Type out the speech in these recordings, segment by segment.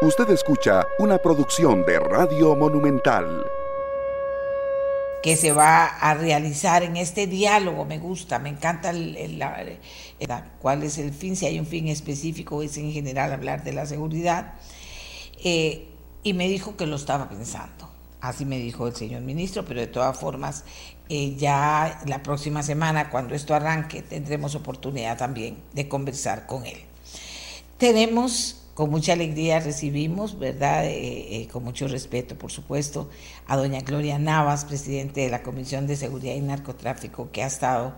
Usted escucha una producción de Radio Monumental. Que se va a realizar en este diálogo, me gusta, me encanta cuál es el fin, si hay un fin específico, es en general hablar de la seguridad. Eh, y me dijo que lo estaba pensando. Así me dijo el señor ministro, pero de todas formas, eh, ya la próxima semana, cuando esto arranque, tendremos oportunidad también de conversar con él. Tenemos con mucha alegría recibimos, ¿verdad? Eh, eh, con mucho respeto, por supuesto, a doña Gloria Navas, presidente de la Comisión de Seguridad y Narcotráfico, que ha estado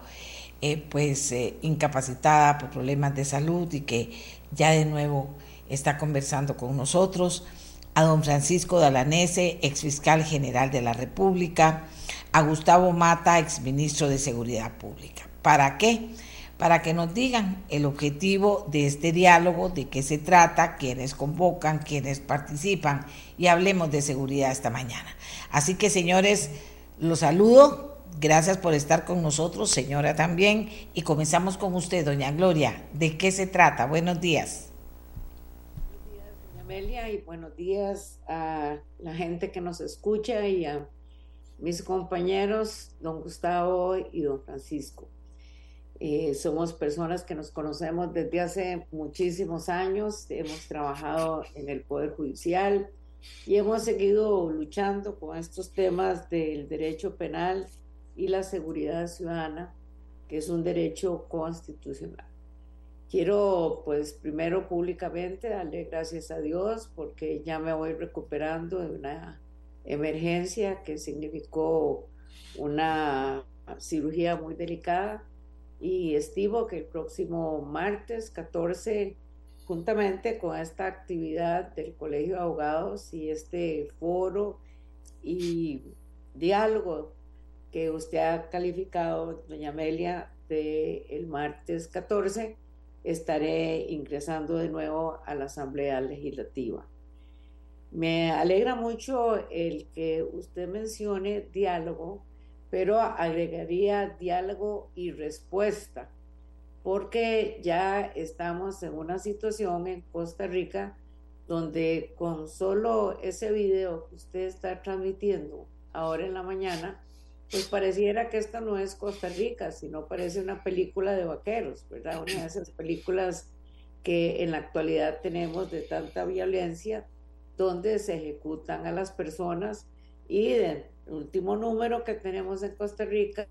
eh, pues incapacitada por problemas de salud y que ya de nuevo está conversando con nosotros, a don Francisco Dalanese, ex fiscal general de la República, a Gustavo Mata, ex ministro de Seguridad Pública. ¿Para qué? Para que nos digan el objetivo de este diálogo, de qué se trata, quiénes convocan, quiénes participan y hablemos de seguridad esta mañana. Así que señores, los saludo, gracias por estar con nosotros, señora también, y comenzamos con usted, doña Gloria. ¿De qué se trata? Buenos días. Buenos días, doña Amelia, y buenos días a la gente que nos escucha y a mis compañeros, don Gustavo y don Francisco. Eh, somos personas que nos conocemos desde hace muchísimos años, hemos trabajado en el Poder Judicial y hemos seguido luchando con estos temas del derecho penal y la seguridad ciudadana, que es un derecho constitucional. Quiero, pues, primero públicamente darle gracias a Dios porque ya me voy recuperando de una emergencia que significó una cirugía muy delicada y estimo que el próximo martes 14, juntamente con esta actividad del Colegio de Abogados y este foro y diálogo que usted ha calificado, doña Amelia, de el martes 14, estaré ingresando de nuevo a la Asamblea Legislativa. Me alegra mucho el que usted mencione diálogo pero agregaría diálogo y respuesta, porque ya estamos en una situación en Costa Rica donde con solo ese video que usted está transmitiendo ahora en la mañana, pues pareciera que esto no es Costa Rica, sino parece una película de vaqueros, ¿verdad? Una de esas películas que en la actualidad tenemos de tanta violencia, donde se ejecutan a las personas y el último número que tenemos en Costa Rica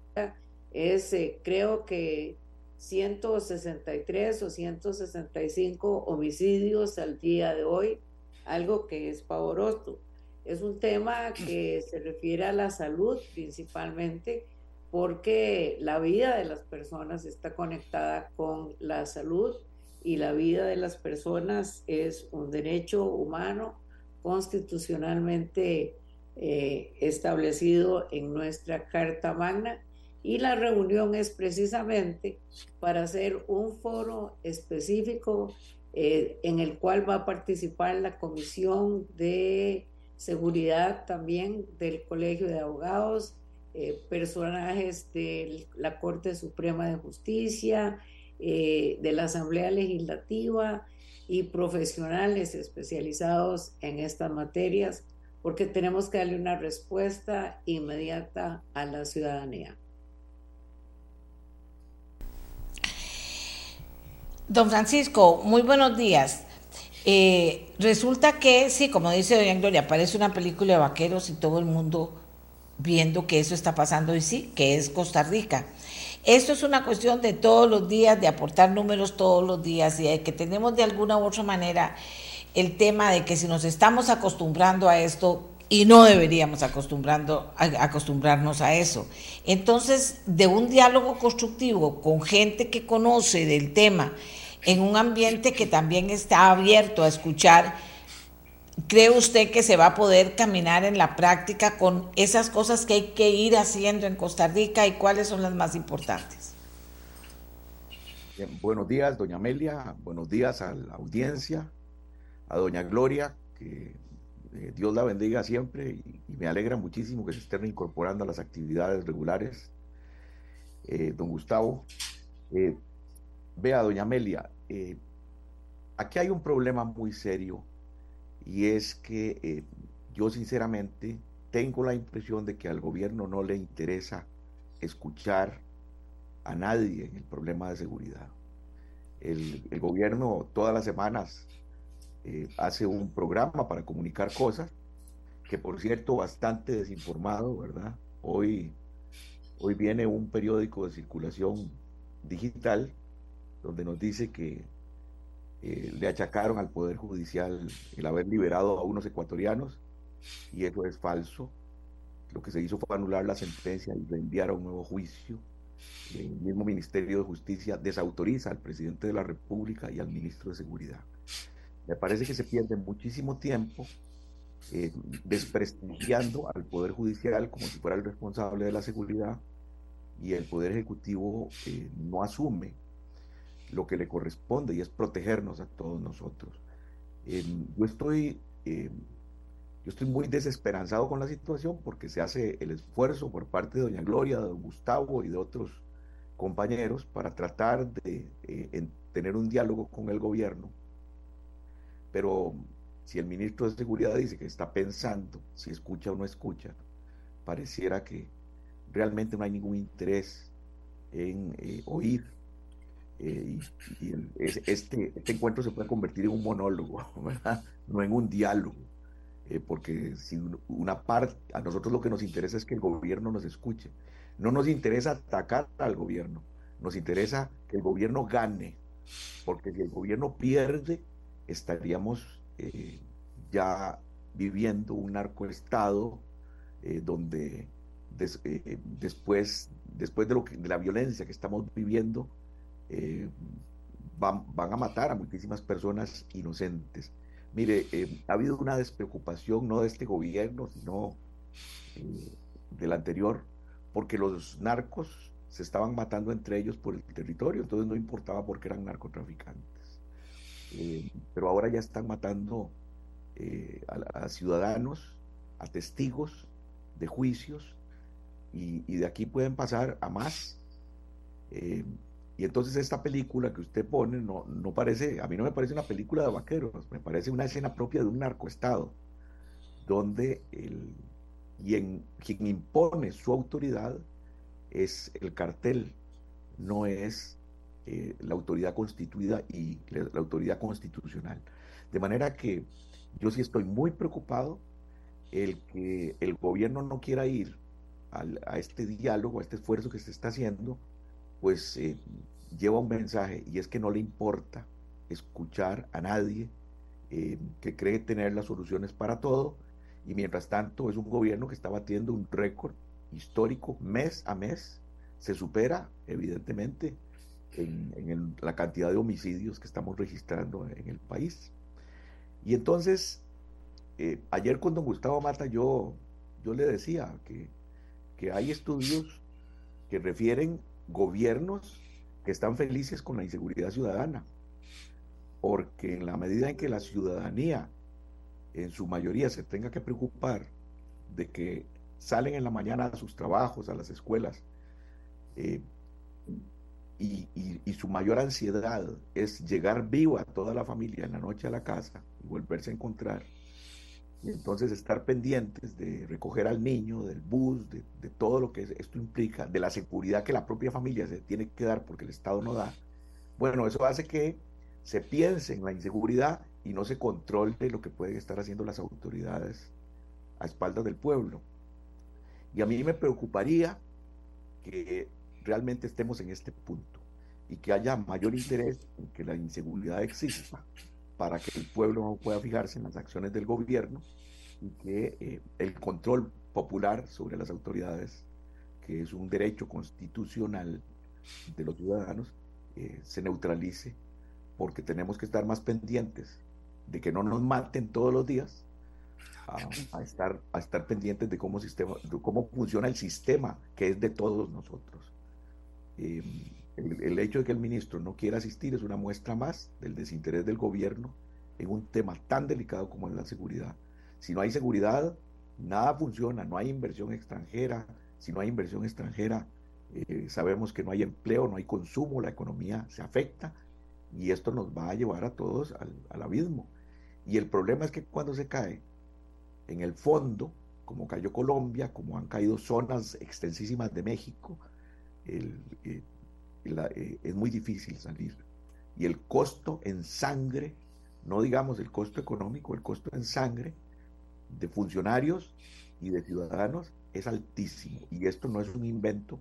es, eh, creo que 163 o 165 homicidios al día de hoy, algo que es pavoroso. Es un tema que se refiere a la salud principalmente porque la vida de las personas está conectada con la salud y la vida de las personas es un derecho humano constitucionalmente eh, establecido en nuestra Carta Magna y la reunión es precisamente para hacer un foro específico eh, en el cual va a participar la Comisión de Seguridad también del Colegio de Abogados, eh, personajes de la Corte Suprema de Justicia, de la Asamblea Legislativa y profesionales especializados en estas materias porque tenemos que darle una respuesta inmediata a la ciudadanía. Don Francisco, muy buenos días. Eh, resulta que, sí, como dice doña Gloria, parece una película de vaqueros y todo el mundo viendo que eso está pasando y sí, que es Costa Rica. Esto es una cuestión de todos los días, de aportar números todos los días y de que tenemos de alguna u otra manera el tema de que si nos estamos acostumbrando a esto y no deberíamos acostumbrando, acostumbrarnos a eso. Entonces, de un diálogo constructivo con gente que conoce del tema, en un ambiente que también está abierto a escuchar, ¿cree usted que se va a poder caminar en la práctica con esas cosas que hay que ir haciendo en Costa Rica y cuáles son las más importantes? buenos días, doña Amelia, buenos días a la audiencia a doña Gloria, que eh, Dios la bendiga siempre y, me alegra muchísimo que se estén incorporando a las actividades regulares. Eh, don Gustavo, eh, vea, doña Amelia, aquí hay un problema muy serio y es que yo sinceramente tengo la impresión de que al gobierno no le interesa escuchar a nadie en el problema de seguridad. El, gobierno todas las semanas eh, hace un programa para comunicar cosas, que por cierto bastante desinformado, ¿verdad? Hoy, hoy viene un periódico de circulación digital donde nos dice que eh, le achacaron al Poder Judicial el haber liberado a unos ecuatorianos y eso es falso. Lo que se hizo fue anular la sentencia y enviar a un nuevo juicio. El mismo Ministerio de Justicia desautoriza al presidente de la República y al ministro de Seguridad. Me parece que se pierde muchísimo tiempo eh, desprestigiando al Poder Judicial como si fuera el responsable de la seguridad y el Poder Ejecutivo eh, no asume lo que le corresponde y es protegernos a todos nosotros. Em, yo estoy... Yo estoy muy desesperanzado con la situación porque se hace el esfuerzo por parte de doña Gloria, de don Gustavo y de otros compañeros para tratar de eh, tener un diálogo con el gobierno. Pero si el ministro de Seguridad dice que está pensando si escucha o no escucha, pareciera que realmente no hay ningún interés en eh, oír. Eh, y, este, este encuentro se puede convertir en un monólogo, ¿verdad? no en un diálogo. Eh, porque si una parte, a nosotros lo que nos interesa es que el gobierno nos escuche. No nos interesa atacar al gobierno, nos interesa que el gobierno gane, porque si el gobierno pierde, estaríamos eh, ya viviendo un narcoestado eh, donde después, después de, lo de la violencia que estamos viviendo, van, van a matar a muchísimas personas inocentes. Mire, eh, ha habido una despreocupación no de este gobierno, sino eh, del anterior, porque los narcos se estaban matando entre ellos por el territorio, entonces no importaba porque eran narcotraficantes. Eh, pero ahora ya están matando a, ciudadanos, a testigos de juicios, y, de aquí pueden pasar a más. Y entonces esta película que usted pone no, no parece, a mí no me parece una película de vaqueros, me parece una escena propia de un narcoestado, donde el, quien, quien impone su autoridad es el cartel, no es eh, la autoridad constituida y la, autoridad constitucional. De manera que yo sí estoy muy preocupado el que el gobierno no quiera ir a este diálogo, a este esfuerzo que se está haciendo, pues eh, lleva un mensaje y es que no le importa escuchar a nadie eh, que cree tener las soluciones para todo y mientras tanto es un gobierno que está batiendo un récord histórico mes a mes, se supera evidentemente en, la cantidad de homicidios que estamos registrando en el país. Y entonces, eh, ayer con don Gustavo Mata yo, yo le decía que, que hay estudios que refieren gobiernos que están felices con la inseguridad ciudadana, porque en la medida en que la ciudadanía en su mayoría se tenga que preocupar de que salen en la mañana a sus trabajos, a las escuelas, eh, y, su mayor ansiedad es llegar viva toda la familia en la noche a la casa y volverse a encontrar, y entonces estar pendientes de recoger al niño, del bus, de, todo lo que esto implica, de la seguridad que la propia familia se tiene que dar porque el Estado no da. Bueno, eso hace que se piense en la inseguridad y no se controle lo que pueden estar haciendo las autoridades a espaldas del pueblo. Y a mí me preocuparía que realmente estemos en este punto y que haya mayor interés en que la inseguridad exista para que el pueblo no pueda fijarse en las acciones del gobierno y que eh, el control popular sobre las autoridades, que es un derecho constitucional de los ciudadanos, eh, se neutralice, porque tenemos que estar más pendientes de que no nos maten todos los días, a, estar, a estar pendientes de cómo, sistema, cómo funciona el sistema que es de todos nosotros. Em, el, hecho de que el ministro no quiera asistir es una muestra más del desinterés del gobierno en un tema tan delicado como es la seguridad. Si no hay seguridad, nada funciona, no hay inversión extranjera. Si no hay inversión extranjera, eh, sabemos que no hay empleo, no hay consumo, la economía se afecta y esto nos va a llevar a todos al, abismo. Y el problema es que cuando se cae en el fondo, como cayó Colombia, como han caído zonas extensísimas de México, eh, eh, es muy difícil salir. Y el costo en sangre, no digamos el costo económico, el costo en sangre de funcionarios y de ciudadanos es altísimo. Y esto no es un invento,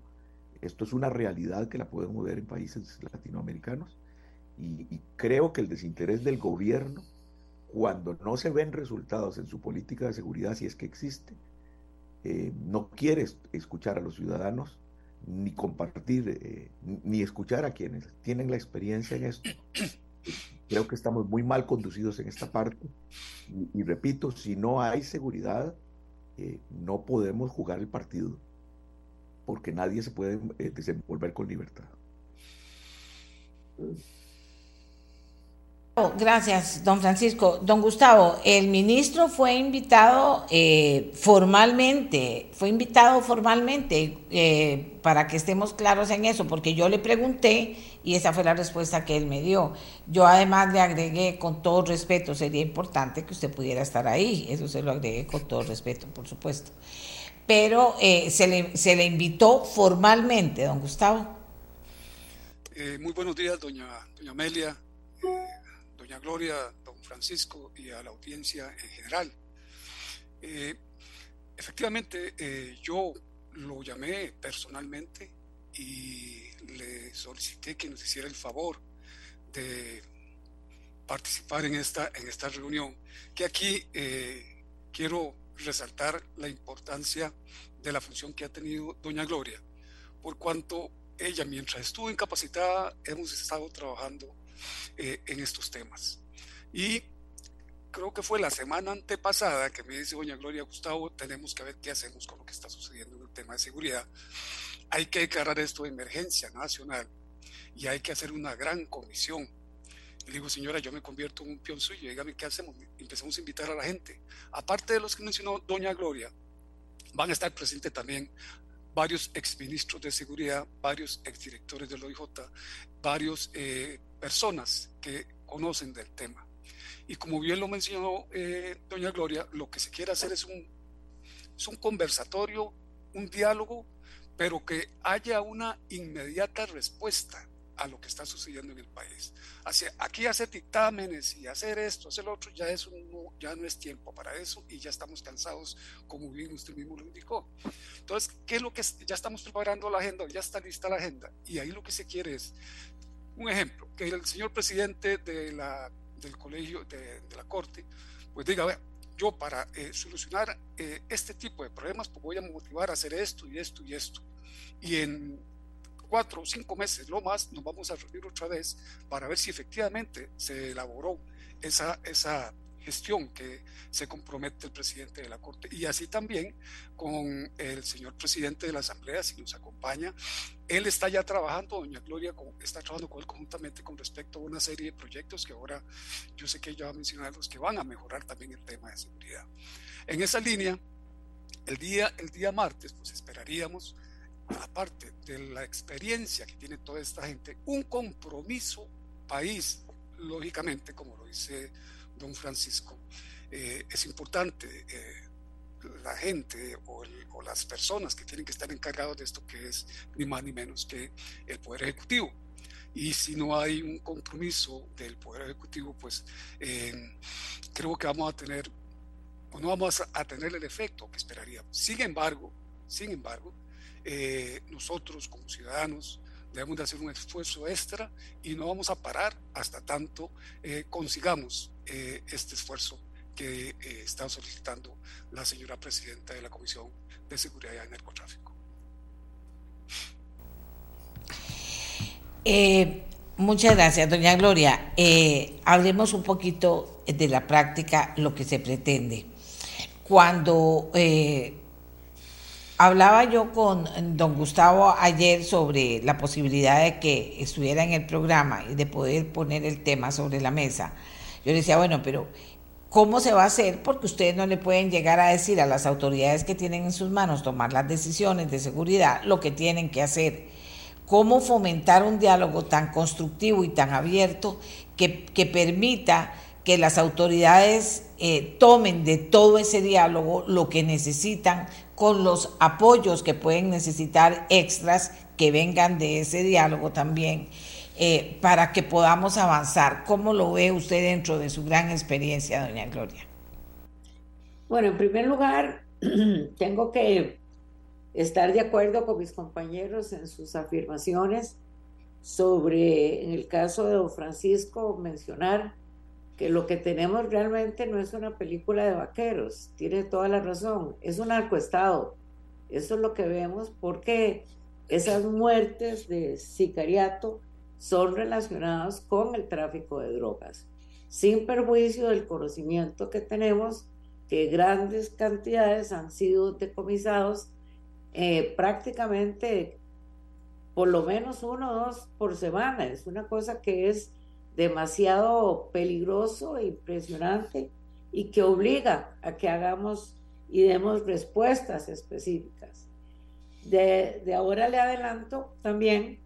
esto es una realidad que la podemos ver en países latinoamericanos. Y, creo que el desinterés del gobierno, cuando no se ven resultados en su política de seguridad, si es que existe, eh, no quiere escuchar a los ciudadanos, ni compartir, eh, ni escuchar a quienes tienen la experiencia en esto. Creo que estamos muy mal conducidos en esta parte. Y, repito, si no hay seguridad, eh, no podemos jugar el partido porque nadie se puede eh, desenvolver con libertad. Gracias, don Francisco. Don Gustavo, el ministro fue invitado eh, formalmente, fue invitado formalmente eh, para que estemos claros en eso, porque yo le pregunté y esa fue la respuesta que él me dio. Yo además le agregué con todo respeto, sería importante que usted pudiera estar ahí, eso se lo agregué con todo respeto, por supuesto pero eh, se, le, se, le, invitó formalmente, don Gustavo. Muy buenos días, doña, doña Amelia, doña Gloria, don Francisco y a la audiencia en general. efectivamente, yo lo llamé personalmente y le solicité que nos hiciera el favor de participar en esta, en esta reunión, que aquí quiero resaltar la importancia de la función que ha tenido doña Gloria, por cuanto ella, mientras estuvo incapacitada, hemos estado trabajando eh, en estos temas. Y creo que fue la semana antepasada que me dice doña Gloria Gustavo, tenemos que ver qué hacemos con lo que está sucediendo en el tema de seguridad. Hay que declarar esto de emergencia nacional y hay que hacer una gran comisión le digo, señora, yo me convierto en un peón suyo, dígame qué hacemos. Empezamos a invitar a la gente. Aparte de los que mencionó doña Gloria, van a estar presentes también varios exministros de seguridad, varios exdirectores del OIJ, varios eh, personas que conocen del tema. Y como bien lo mencionó eh, doña Gloria, lo que se quiere hacer es un, es un conversatorio, un diálogo, pero que haya una inmediata respuesta a lo que está sucediendo en el país. Hacia, aquí hacer dictámenes y hacer esto, hacer lo otro, ya, eso no, ya no es tiempo para eso y ya estamos cansados, como bien usted mismo lo indicó. Entonces, ¿qué es lo que ya estamos preparando la agenda? Ya está lista la agenda y ahí lo que se quiere es, un ejemplo, que el señor presidente de la, del colegio, de, la corte, pues diga, a ver, yo para eh, solucionar eh, este tipo de problemas, pues voy a motivar a hacer esto y esto y esto. Y en cuatro o cinco meses, lo más, nos vamos a reunir otra vez para ver si efectivamente se elaboró esa, esa gestión que se compromete el presidente de la Corte. Y así también con el señor presidente de la Asamblea, si nos acompaña. Él está ya trabajando, doña Gloria está trabajando con él conjuntamente con respecto a una serie de proyectos que ahora yo sé que ella va a mencionar los que van a mejorar también el tema de seguridad. En esa línea, el día, el día martes, pues esperaríamos aparte de la experiencia que tiene toda esta gente, un compromiso país, lógicamente, como lo dice don Francisco, eh, es importante. Eh, la gente o, las personas que tienen que estar encargados de esto, que es ni más ni menos que el Poder Ejecutivo. Y si no hay un compromiso del Poder Ejecutivo, pues eh, creo que vamos a tener, o no vamos a tener el efecto que esperaríamos. Sin embargo, sin embargo, eh, nosotros como ciudadanos debemos de hacer un esfuerzo extra y no vamos a parar hasta tanto eh, consigamos eh, este esfuerzo que está solicitando la señora presidenta de la Comisión de Seguridad y Narcotráfico. muchas gracias, doña Gloria. hablemos un poquito de la práctica, lo que se pretende. Cuando Hablaba yo con don Gustavo ayer sobre la posibilidad de que estuviera en el programa y de poder poner el tema sobre la mesa. Yo le decía, bueno, pero ¿cómo se va a hacer? Porque ustedes no le pueden llegar a decir a las autoridades que tienen en sus manos tomar las decisiones de seguridad lo que tienen que hacer. ¿Cómo fomentar un diálogo tan constructivo y tan abierto que, que permita que las autoridades eh, tomen de todo ese diálogo lo que necesitan con los apoyos que pueden necesitar extras que vengan de ese diálogo también, eh, para que podamos avanzar. ¿Cómo lo ve usted dentro de su gran experiencia, doña Gloria? Bueno, en primer lugar, tengo que estar de acuerdo con mis compañeros en sus afirmaciones sobre, en el caso de don Francisco, mencionar que lo que tenemos realmente no es una película de vaqueros, tiene toda la razón, es un arcoestado. Eso es lo que vemos porque esas muertes de sicariato son relacionadas con el tráfico de drogas, sin perjuicio del conocimiento que tenemos que grandes cantidades han sido decomisados eh, prácticamente por lo menos uno o dos por semana. Es una cosa que es demasiado peligroso e impresionante y que obliga a que hagamos y demos respuestas específicas. De, de ahora le adelanto también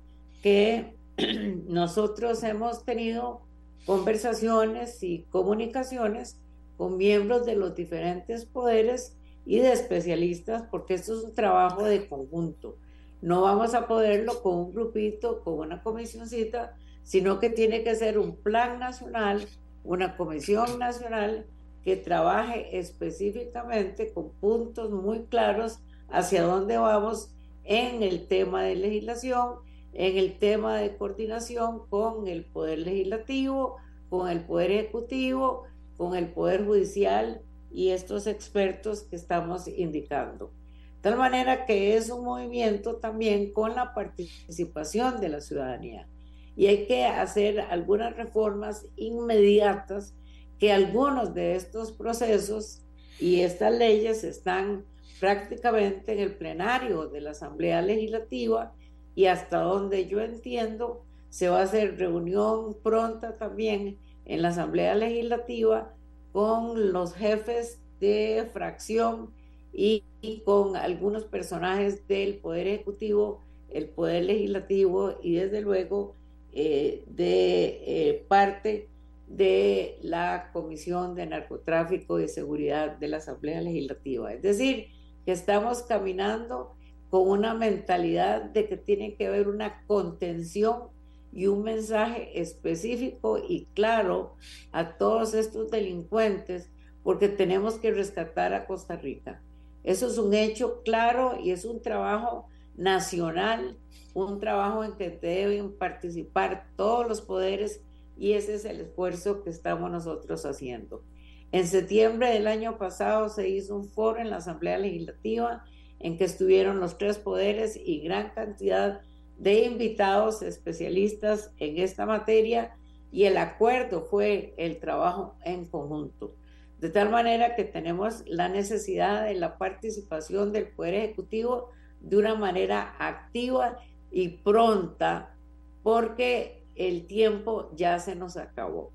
que nosotros hemos tenido conversaciones y comunicaciones con miembros de los diferentes poderes y de especialistas, porque esto es un trabajo de conjunto. No vamos a poderlo con un grupito, con una comisioncita, sino que tiene que ser un plan nacional, una comisión nacional que trabaje específicamente con puntos muy claros hacia dónde vamos en el tema de legislación, en el tema de coordinación con el Poder Legislativo, con el Poder Ejecutivo, con el Poder Judicial y estos expertos que estamos indicando. De tal manera que es un movimiento también con la participación de la ciudadanía y hay que hacer algunas reformas inmediatas que algunos de estos procesos y estas leyes están prácticamente en el plenario de la Asamblea Legislativa y hasta donde yo entiendo se va a hacer reunión pronta también en la Asamblea Legislativa con los jefes de fracción y, con algunos personajes del Poder Ejecutivo, el Poder Legislativo y desde luego eh, de eh, parte de la Comisión de Narcotráfico y Seguridad de la Asamblea Legislativa. Es decir, que estamos caminando con una mentalidad de que tiene que haber una contención y un mensaje específico y claro a todos estos delincuentes porque tenemos que rescatar a Costa Rica. Eso es un hecho claro y es un trabajo nacional un trabajo en que deben participar todos los poderes y ese es el esfuerzo que estamos nosotros haciendo. En septiembre del año pasado se hizo un foro en la Asamblea Legislativa en que estuvieron los tres poderes y gran cantidad de invitados especialistas en esta materia y el acuerdo fue el trabajo en conjunto. De tal manera que tenemos la necesidad de la participación del Poder Ejecutivo de una manera activa y pronta porque el tiempo ya se nos acabó.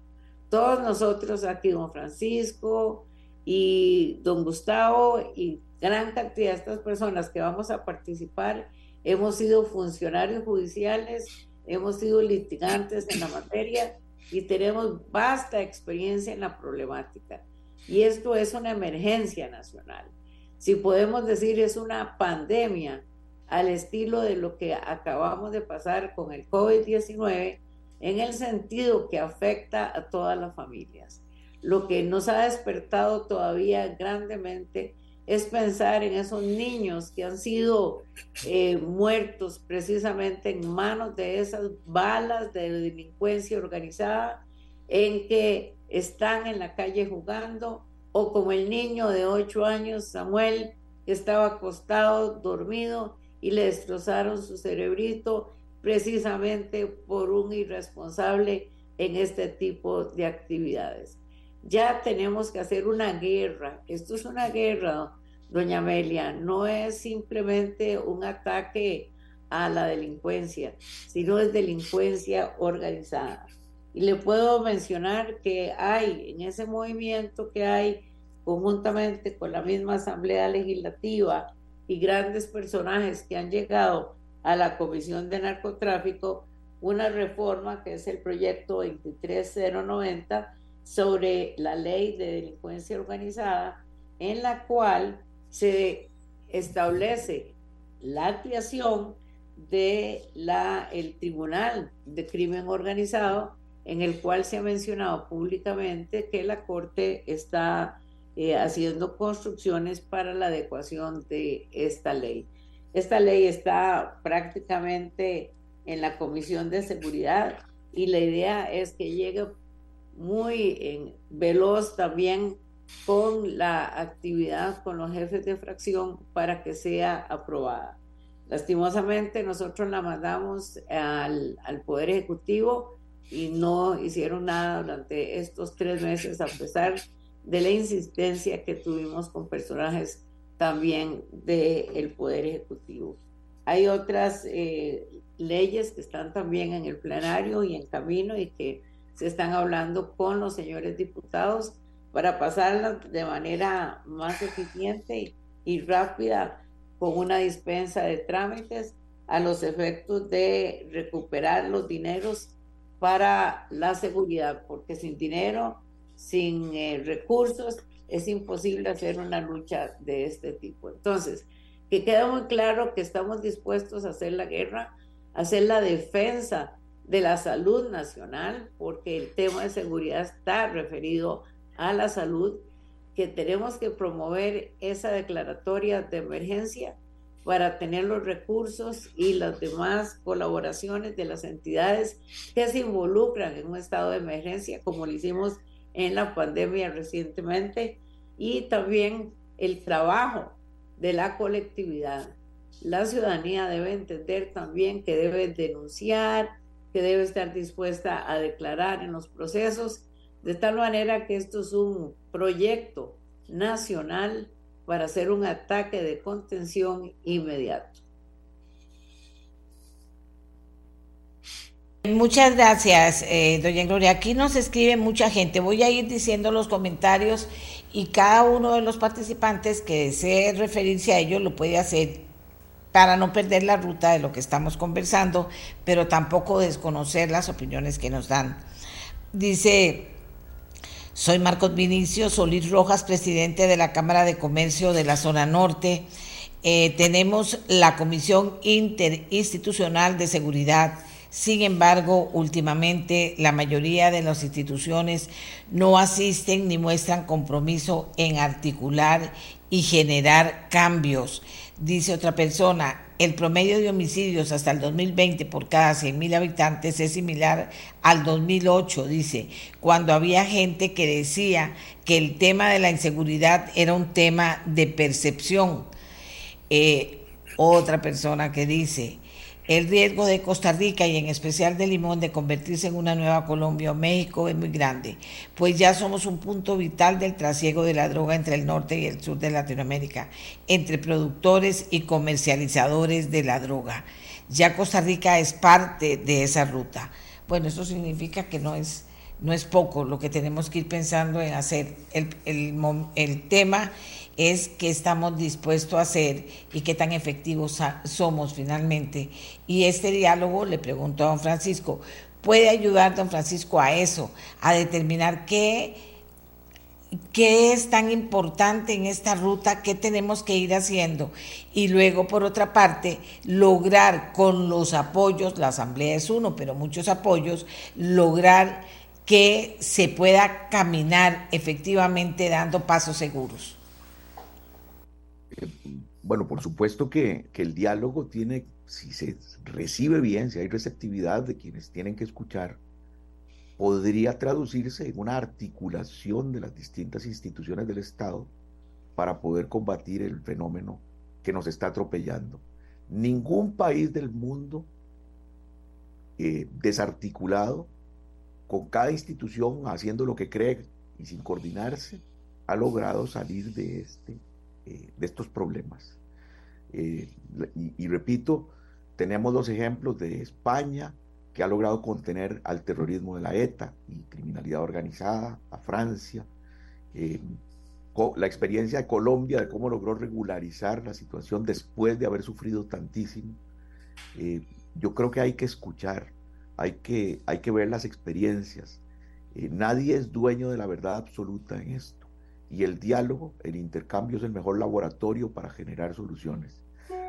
Todos nosotros aquí, don Francisco y don Gustavo y gran cantidad de estas personas que vamos a participar, hemos sido funcionarios judiciales, hemos sido litigantes en la materia y tenemos vasta experiencia en la problemática. Y esto es una emergencia nacional. Si podemos decir es una pandemia al estilo de lo que acabamos de pasar con el COVID-19 en el sentido que afecta a todas las familias. Lo que nos ha despertado todavía grandemente es pensar en esos niños que han sido eh, muertos precisamente en manos de esas balas de delincuencia organizada, en que están en la calle jugando, o como el niño de 8 años, Samuel, que estaba acostado, dormido, y le destrozaron su cerebrito precisamente por un irresponsable en este tipo de actividades. Ya tenemos que hacer una guerra. Esto es una guerra, doña Amelia. No es simplemente un ataque a la delincuencia, sino es delincuencia organizada. Y le puedo mencionar que hay en ese movimiento que hay conjuntamente con la misma Asamblea Legislativa, y grandes personajes que han llegado a la Comisión de Narcotráfico una reforma que es el proyecto 23090 sobre la ley de delincuencia organizada, en la cual se establece la creación de la, el Tribunal de Crimen Organizado, en el cual se ha mencionado públicamente que la Corte está eh, haciendo construcciones para la adecuación de esta ley. Esta ley está prácticamente en la Comisión de Seguridad y la idea es que llegue muy en, veloz también con la actividad con los jefes de fracción para que sea aprobada. Lastimosamente nosotros la mandamos al, al Poder Ejecutivo y no hicieron nada durante estos tres meses a pesar de la insistencia que tuvimos con personajes también del Poder Ejecutivo. Hay otras eh, leyes que están también en el plenario y en camino y que se están hablando con los señores diputados para pasarlas de manera más eficiente y, rápida con una dispensa de trámites a los efectos de recuperar los dineros para la seguridad, porque sin dinero, sin eh, recursos, es imposible hacer una lucha de este tipo. Entonces, que quede muy claro que estamos dispuestos a hacer la guerra, a hacer la defensa de la salud nacional, porque el tema de seguridad está referido a la salud, que tenemos que promover esa declaratoria de emergencia para tener los recursos y las demás colaboraciones de las entidades que se involucran en un estado de emergencia, como lo hicimos en la pandemia recientemente, y también el trabajo de la colectividad. La ciudadanía debe entender también que debe denunciar, que debe estar dispuesta a declarar en los procesos, de tal manera que esto es un proyecto nacional para hacer un ataque de contención inmediato. Muchas gracias, eh, doña Gloria. Aquí nos escribe mucha gente. Voy a ir diciendo los comentarios y cada uno de los participantes que desee referirse a ello lo puede hacer para no perder la ruta de lo que estamos conversando, pero tampoco desconocer las opiniones que nos dan. Dice, soy Marcos Vinicio Solís Rojas, presidente de la Cámara de Comercio de la Zona Norte. Eh, tenemos la Comisión Interinstitucional de Seguridad sin embargo, últimamente la mayoría de las instituciones no asisten ni muestran compromiso en articular y generar cambios. Dice otra persona, el promedio de homicidios hasta el 2020 por cada 100.000 habitantes es similar al 2008, dice, cuando había gente que decía que el tema de la inseguridad era un tema de percepción. Eh, otra persona que dice, el riesgo de Costa Rica y en especial de Limón de convertirse en una nueva Colombia o México es muy grande, pues ya somos un punto vital del trasiego de la droga entre el norte y el sur de Latinoamérica, entre productores y comercializadores de la droga. Ya Costa Rica es parte de esa ruta. Bueno, eso significa que no es, no es poco lo que tenemos que ir pensando en hacer. El, el, el tema es qué estamos dispuestos a hacer y qué tan efectivos somos finalmente. Y este diálogo, le pregunto a don Francisco, puede ayudar don Francisco a eso, a determinar qué, qué es tan importante en esta ruta, qué tenemos que ir haciendo. Y luego, por otra parte, lograr con los apoyos, la asamblea es uno, pero muchos apoyos, lograr que se pueda caminar efectivamente dando pasos seguros bueno, por supuesto que, el diálogo tiene, si se recibe bien, si hay receptividad de quienes tienen que escuchar, podría traducirse en una articulación de las distintas instituciones del Estado para poder combatir el fenómeno que nos está atropellando. Ningún país del mundo eh, desarticulado, con cada institución haciendo lo que cree y sin coordinarse, ha logrado salir de este eh, de estos problemas. Eh, y, repito, tenemos los ejemplos de España, que ha logrado contener al terrorismo de la ETA y criminalidad organizada, a Francia, eh, la experiencia de Colombia, de cómo logró regularizar la situación después de haber sufrido tantísimo. yo creo que hay que escuchar, hay que, hay que ver las experiencias. Eh, nadie es dueño de la verdad absoluta en esto. Y el diálogo, el intercambio es el mejor laboratorio para generar soluciones.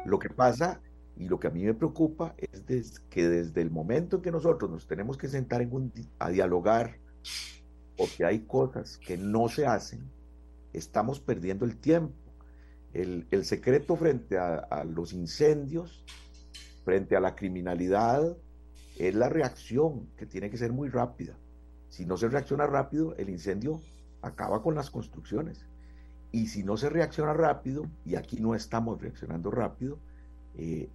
Lo que pasa y lo que a mí me preocupa es que desde el momento en que nosotros nos tenemos que sentar en a dialogar, porque hay cosas que no se hacen, estamos perdiendo el tiempo. El, secreto frente a, los incendios, frente a la criminalidad, es la reacción que tiene que ser muy rápida. Si no se reacciona rápido, el incendio acaba con las construcciones. Y si no se reacciona rápido, y aquí no estamos reaccionando rápido, eh,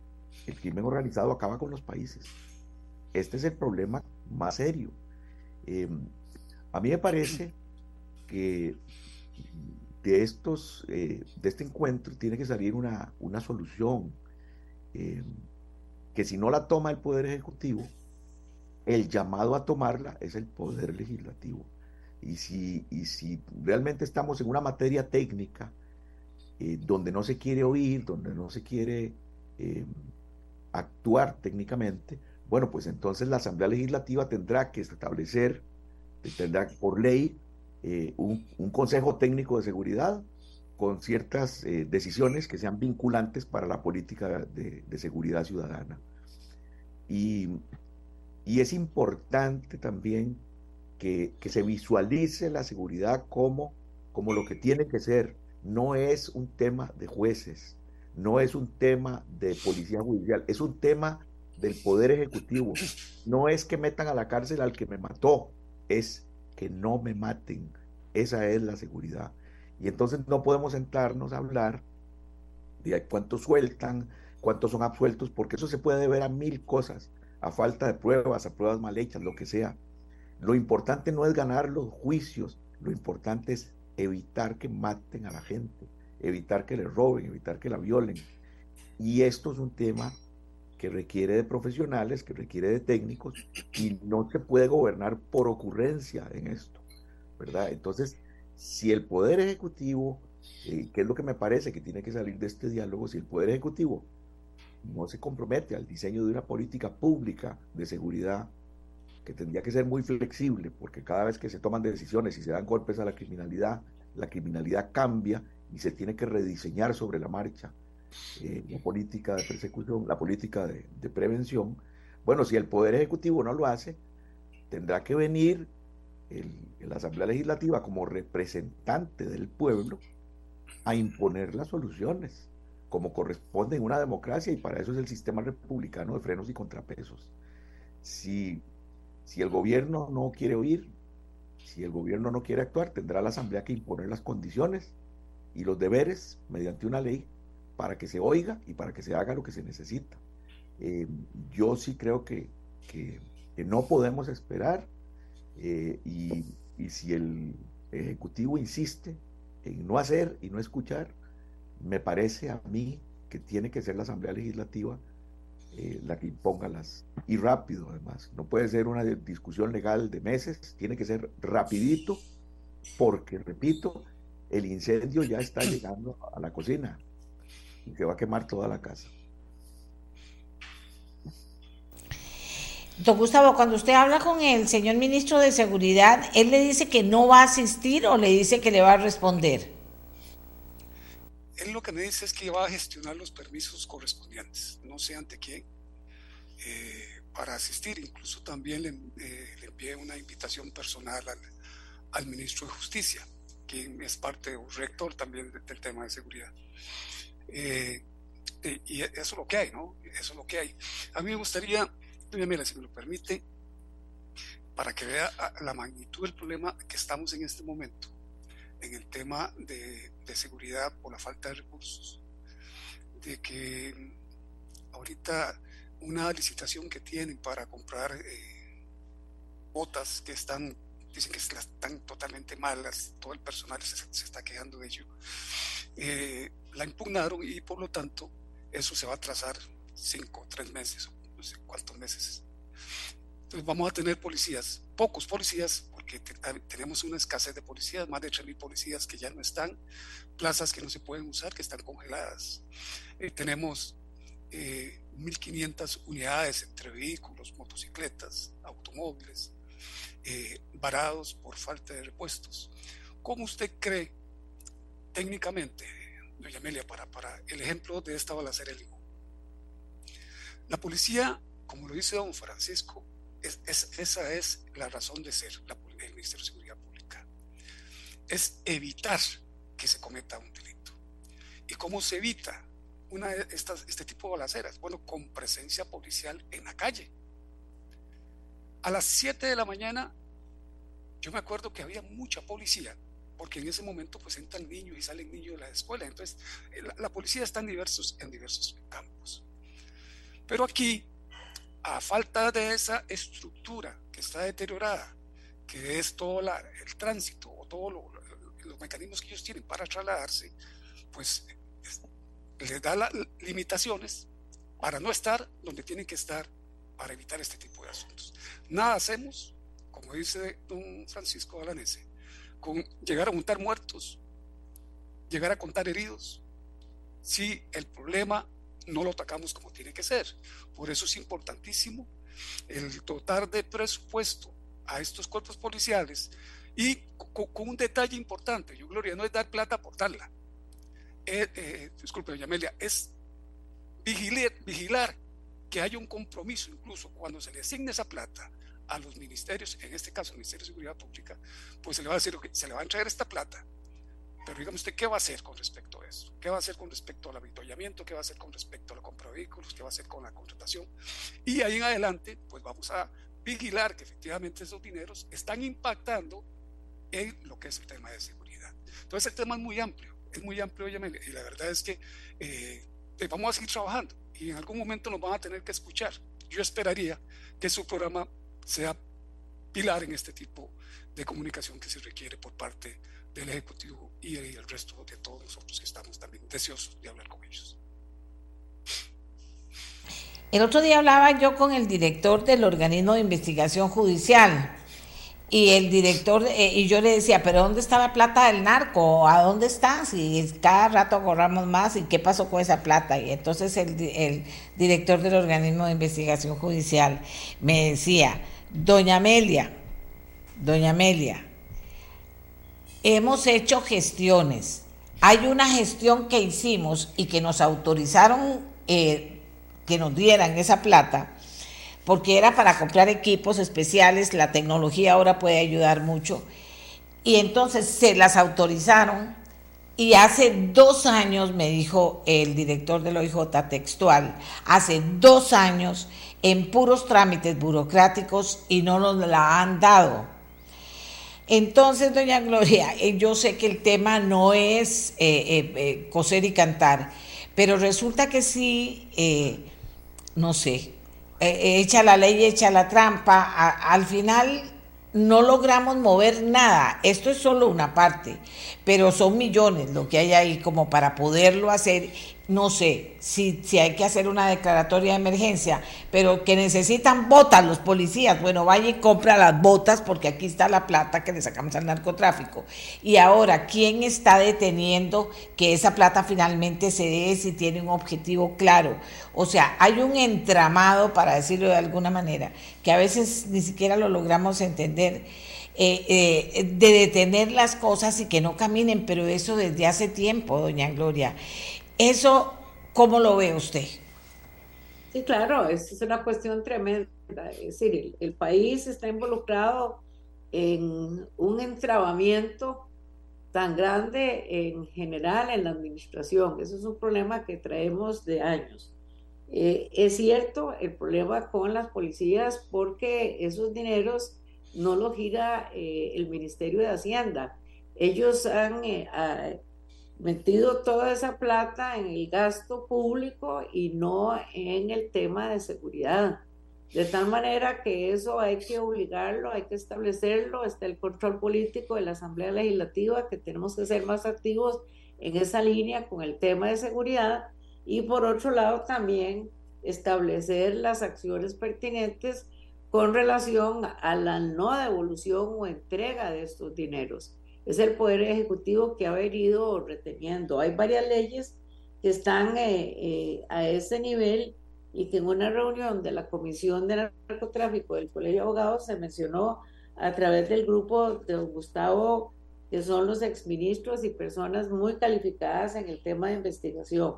el crimen organizado acaba con los países. Este es el problema más serio. Eh, a mí me parece que de, estos, eh, de este encuentro tiene que salir una, una solución que si no la toma el Poder Ejecutivo, el llamado a tomarla es el Poder Legislativo. Y si, y si realmente estamos en una materia técnica donde no se quiere oír, donde no se quiere actuar técnicamente, bueno, pues entonces la Asamblea Legislativa tendrá que establecer, tendrá por ley eh, un, Consejo Técnico de Seguridad con ciertas eh, decisiones que sean vinculantes para la política de, seguridad ciudadana. Y, es importante también que, se visualice la seguridad como, como lo que tiene que ser. No es un tema de jueces, no es un tema de policía judicial, es un tema del poder ejecutivo. No es que metan a la cárcel al que me mató, es que no me maten. Esa es la seguridad. Y entonces no podemos sentarnos a hablar de cuántos sueltan, cuántos son absueltos, porque eso se puede deber a mil cosas, a falta de pruebas, a pruebas mal hechas, lo que sea. Lo importante no es ganar los juicios, lo importante es evitar que maten a la gente evitar que le roben, evitar que la violen. Y esto es un tema que requiere de profesionales, que requiere de técnicos, y no se puede gobernar por ocurrencia en esto, ¿verdad? Entonces, si el Poder Ejecutivo, eh, que es lo que me parece que tiene que salir de este diálogo, si el Poder Ejecutivo no se compromete al diseño de una política pública de seguridad, que tendría que ser muy flexible, porque cada vez que se toman decisiones y se dan golpes a la criminalidad, la criminalidad cambia y se tiene que rediseñar sobre la marcha eh, la política de persecución, la política de, prevención. Bueno, si el Poder Ejecutivo no lo hace, tendrá que venir la Asamblea Legislativa como representante del pueblo a imponer las soluciones, como corresponde en una democracia, y para eso es el sistema republicano de frenos y contrapesos. Si, si el gobierno no quiere oír, si el gobierno no quiere actuar, tendrá la Asamblea que imponer las condiciones y los deberes mediante una ley para que se oiga y para que se haga lo que se necesita. Eh, yo sí creo que, que, no podemos esperar eh, y, y, si el Ejecutivo insiste en no hacer y no escuchar, me parece a mí que tiene que ser la Asamblea Legislativa eh, la que imponga las... Y rápido además, no puede ser una discusión legal de meses, tiene que ser rapidito porque, repito, el incendio ya está llegando a la cocina y se va a quemar toda la casa. Don Gustavo, cuando usted habla con el señor ministro de Seguridad, ¿él le dice que no va a asistir o le dice que le va a responder? Él lo que me dice es que va a gestionar los permisos correspondientes, no sé ante quién, eh, para asistir. Incluso también le, eh, envié una invitación personal al, ministro de Justicia quien es parte un rector también del tema de seguridad. Eh, eh, y eso es lo que hay, ¿no? Eso es lo que hay. A mí me gustaría, mira, si me lo permite, para que vea la magnitud del problema que estamos en este momento en el tema de, seguridad por la falta de recursos, de que ahorita una licitación que tienen para comprar eh, botas que están dicen que están totalmente malas, todo el personal se, está quejando de ello. Eh, la impugnaron y por lo tanto eso se va a atrasar cinco, tres meses, no sé cuántos meses. Entonces vamos a tener policías, pocos policías, porque tenemos una escasez de policías, más de 3.000 policías que ya no están, plazas que no se pueden usar, que están congeladas. Eh, tenemos 1.500 eh, unidades entre vehículos, motocicletas, automóviles, eh, varados por falta de repuestos. ¿Cómo usted cree técnicamente, doña Amelia, para, para el ejemplo de esta balacera en Limón? La policía, como lo dice don Francisco, es, esa es la razón de ser el Ministerio de Seguridad Pública. Es evitar que se cometa un delito. ¿Y cómo se evita una de este tipo de balaceras? Bueno, con presencia policial en la calle. A las 7 de la mañana, yo me acuerdo que había mucha policía, porque en ese momento pues entran niños y salen niños de la escuela. Entonces, eh, la, policía está en diversos, en diversos campos. Pero aquí, a falta de esa estructura que está deteriorada, que es todo el tránsito o todos los mecanismos que ellos tienen para trasladarse, pues les da las limitaciones para no estar donde tienen que estar para evitar este tipo de asuntos. Nada hacemos, como dice don Francisco Alanese, con llegar a juntar muertos, llegar a contar heridos, si el problema no lo atacamos como tiene que ser. Por eso es importantísimo el dotar de presupuesto a estos cuerpos policiales y con, un detalle importante, yo Gloria, no es dar plata por darla. Eh, eh, disculpe, doña Amelia, es vigilar, vigilar que haya un compromiso, incluso cuando se le asigne esa plata a los ministerios, en este caso el Ministerio de Seguridad Pública, pues se le va a decir, que se le va a entregar esta plata, pero dígame usted, ¿qué va a hacer con respecto a eso? ¿Qué va a hacer con respecto al avituallamiento? ¿Qué va a hacer con respecto a la compra de vehículos? ¿Qué va a hacer con la contratación? Y ahí en adelante, pues vamos a vigilar que efectivamente esos dineros están impactando en lo que es el tema de seguridad. Entonces el tema es muy amplio, es muy amplio, y la verdad es que eh, vamos a seguir trabajando y en algún momento nos van a tener que escuchar. Yo esperaría que su programa sea pilar en este tipo de comunicación que se requiere por parte del Ejecutivo y el resto de todos nosotros que estamos también deseosos de hablar con ellos. El otro día hablaba yo con el director del organismo de investigación judicial y el director, eh, y yo le decía, pero ¿dónde está la plata del narco? ¿A dónde está? Si cada rato ahorramos más, ¿y qué pasó con esa plata? Y entonces el, el director del organismo de investigación judicial me decía, doña Amelia, doña Amelia, hemos hecho gestiones. Hay una gestión que hicimos y que nos autorizaron eh, que nos dieran esa plata, porque era para comprar equipos especiales, la tecnología ahora puede ayudar mucho. Y entonces se las autorizaron y hace dos años, me dijo el director del OIJ textual, hace dos años en puros trámites burocráticos y no nos la han dado. Entonces, doña Gloria, eh, yo sé que el tema no es eh, eh, coser y cantar, pero resulta que sí, no sé, echa la ley, echa la trampa, al final no logramos mover nada. Esto es solo una parte, pero son millones lo que hay ahí como para poderlo hacer no sé si, si hay que hacer una declaratoria de emergencia, pero que necesitan botas los policías, bueno, vaya y compra las botas porque aquí está la plata que le sacamos al narcotráfico. Y ahora, ¿quién está deteniendo que esa plata finalmente se dé si tiene un objetivo claro? O sea, hay un entramado, para decirlo de alguna manera, que a veces ni siquiera lo logramos entender. Eh, eh, de detener las cosas y que no caminen, pero eso desde hace tiempo, doña Gloria. Eso, ¿cómo lo ve usted? Sí, claro, es una cuestión tremenda. Es decir, el, país está involucrado en un entrabamiento tan grande en general en la administración. Eso es un problema que traemos de años. Eh, es cierto el problema con las policías porque esos dineros no los gira eh, el Ministerio de Hacienda. Ellos han eh, metido toda esa plata en el gasto público y no en el tema de seguridad. De tal manera que eso hay que obligarlo, hay que establecerlo, está el control político de la Asamblea Legislativa, que tenemos que ser más activos en esa línea con el tema de seguridad. Y por otro lado también establecer las acciones pertinentes con relación a la no devolución o entrega de estos dineros es el Poder Ejecutivo que ha venido reteniendo. Hay varias leyes que están eh, eh, a ese nivel y que en una reunión de la Comisión de Narcotráfico del Colegio de Abogados se mencionó a través del grupo de Gustavo, que son los exministros y personas muy calificadas en el tema de investigación.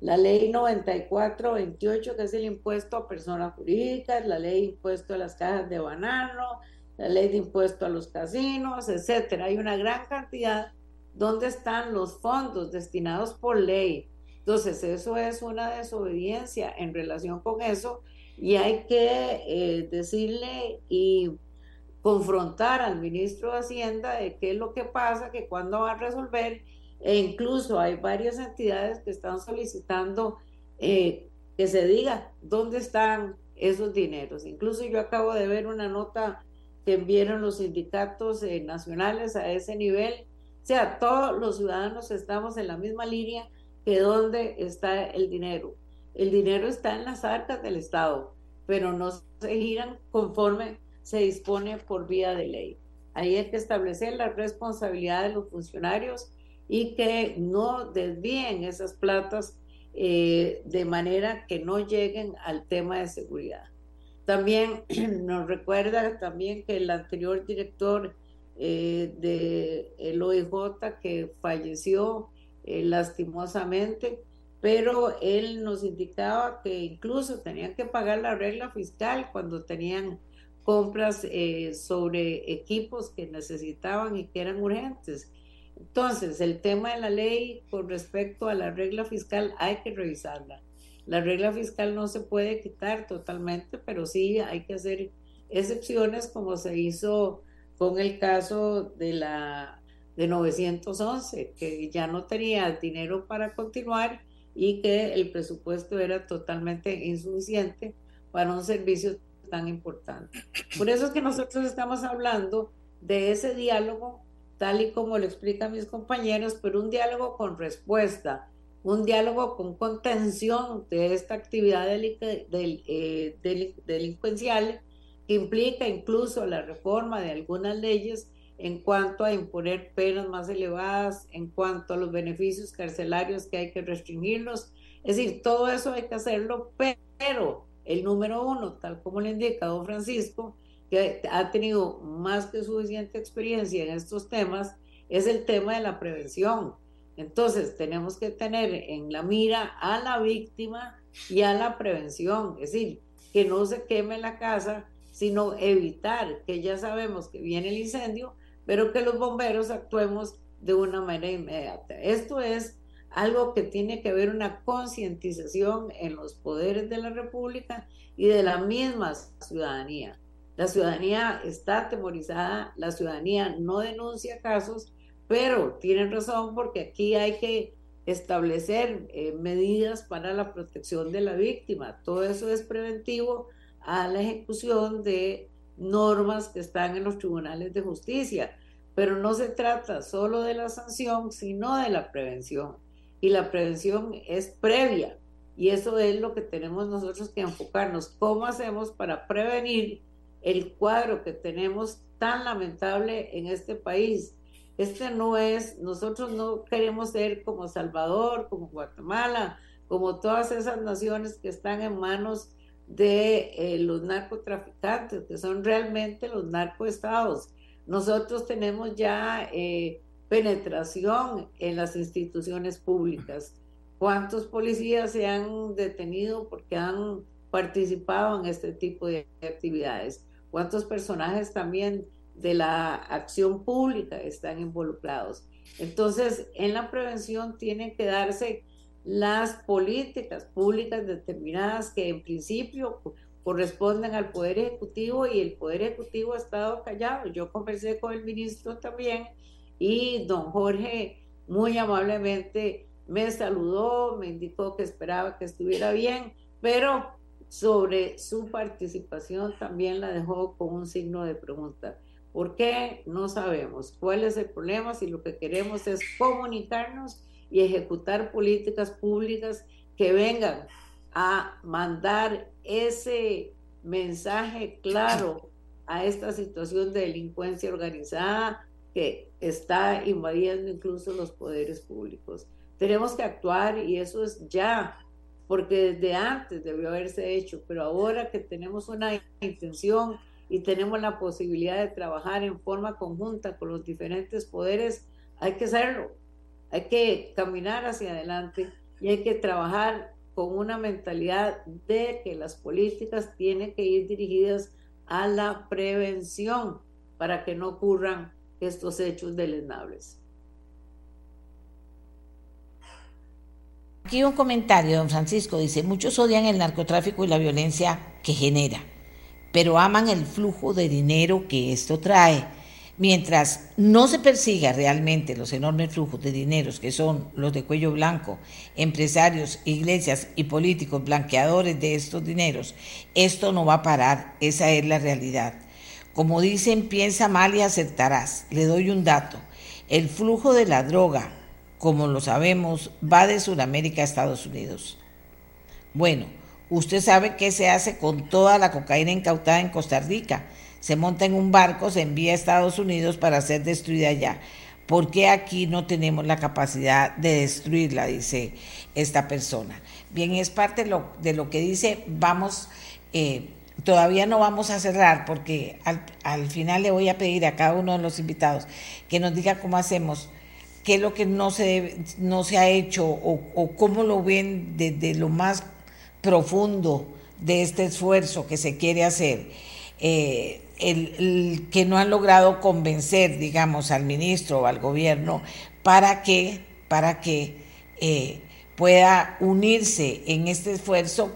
La ley 9428, que es el impuesto a personas jurídicas, la ley impuesto a las cajas de banano, la ley de impuesto a los casinos, etcétera. Hay una gran cantidad donde están los fondos destinados por ley. Entonces, eso es una desobediencia en relación con eso y hay que eh, decirle y confrontar al ministro de Hacienda de qué es lo que pasa, que cuándo va a resolver, e incluso hay varias entidades que están solicitando eh, que se diga dónde están esos dineros. Incluso yo acabo de ver una nota que enviaron los sindicatos eh, nacionales a ese nivel. O sea, todos los ciudadanos estamos en la misma línea que dónde está el dinero el dinero está en las arcas del Estado, pero no se giran conforme se dispone por vía de ley. Ahí hay que establecer la responsabilidad de los funcionarios y que no desvíen esas platas eh, de manera que no lleguen al tema de seguridad. También nos recuerda también que el anterior director eh, de el OIJ que falleció eh, lastimosamente, pero él nos indicaba que incluso tenían que pagar la regla fiscal cuando tenían compras eh, sobre equipos que necesitaban y que eran urgentes. Entonces, el tema de la ley con respecto a la regla fiscal hay que revisarla. La regla fiscal no se puede quitar totalmente, pero sí hay que hacer excepciones como se hizo con el caso de la de 911, que ya no tenía dinero para continuar y que el presupuesto era totalmente insuficiente para un servicio tan importante. Por eso es que nosotros estamos hablando de ese diálogo, tal y como lo explican mis compañeros, pero un diálogo con respuesta, un diálogo con contención de esta actividad eh, delincuencial que implica incluso la reforma de algunas leyes en cuanto a imponer penas más elevadas, en cuanto a los beneficios carcelarios que hay que restringirlos. Es decir, todo eso hay que hacerlo, pero el número uno, tal como le indica don Francisco, que ha tenido más que suficiente experiencia en estos temas, es el tema de la prevención. Entonces, tenemos que tener en la mira a la víctima y a la prevención, es decir, que no se queme la casa, sino evitar que ya sabemos que viene el incendio, pero que los bomberos actuemos de una manera inmediata. Esto es algo que tiene que ver una concientización en los poderes de la República y de la misma ciudadanía. La ciudadanía está atemorizada, la ciudadanía no denuncia casos, pero tienen razón porque aquí hay que establecer eh, medidas para la protección de la víctima. Todo eso es preventivo a la ejecución de normas que están en los tribunales de justicia, pero no se trata solo de la sanción, sino de la prevención. Y la prevención es previa, y eso es lo que tenemos nosotros que enfocarnos. ¿Cómo hacemos para prevenir el cuadro que tenemos tan lamentable en este país? Este no es, nosotros no queremos ser como Salvador, como Guatemala, como todas esas naciones que están en manos de eh, los narcotraficantes, que son realmente los narcoestados. Nosotros tenemos ya eh, penetración en las instituciones públicas. ¿Cuántos policías se han detenido porque han participado en este tipo de actividades? ¿Cuántos personajes también de la acción pública están involucrados? Entonces, en la prevención tienen que darse las políticas públicas determinadas que en principio corresponden al Poder Ejecutivo y el Poder Ejecutivo ha estado callado. Yo conversé con el ministro también y don Jorge muy amablemente me saludó, me indicó que esperaba que estuviera bien, pero sobre su participación también la dejó con un signo de pregunta. ¿Por qué? No sabemos cuál es el problema, si lo que queremos es comunicarnos y ejecutar políticas públicas que vengan a mandar ese mensaje claro a esta situación de delincuencia organizada que está invadiendo incluso los poderes públicos. Tenemos que actuar y eso es ya, porque desde antes debió haberse hecho, pero ahora que tenemos una intención y tenemos la posibilidad de trabajar en forma conjunta con los diferentes poderes, hay que hacerlo, hay que caminar hacia adelante y hay que trabajar con una mentalidad de que las políticas tienen que ir dirigidas a la prevención para que no ocurran estos hechos deleznables. Aquí un comentario, don Francisco, dice, muchos odian el narcotráfico y la violencia que genera, pero aman el flujo de dinero que esto trae. Mientras no se persiga realmente los enormes flujos de dineros que son los de cuello blanco, empresarios, iglesias y políticos blanqueadores de estos dineros, esto no va a parar, esa es la realidad. Como dicen, piensa mal y aceptarás. Le doy un dato. El flujo de la droga, como lo sabemos, va de Sudamérica a Estados Unidos. Bueno, usted sabe qué se hace con toda la cocaína incautada en Costa Rica. Se monta en un barco, se envía a Estados Unidos para ser destruida allá. ¿Por qué aquí no tenemos la capacidad de destruirla? Dice esta persona. Bien, es parte de lo, que dice, vamos eh, Todavía no vamos a cerrar porque al, final le voy a pedir a cada uno de los invitados que nos diga cómo hacemos, qué es lo que no se, no se ha hecho o, cómo lo ven desde lo más profundo de este esfuerzo que se quiere hacer. Eh, el, que no han logrado convencer, digamos, al ministro o al gobierno para que, para que eh, pueda unirse en este esfuerzo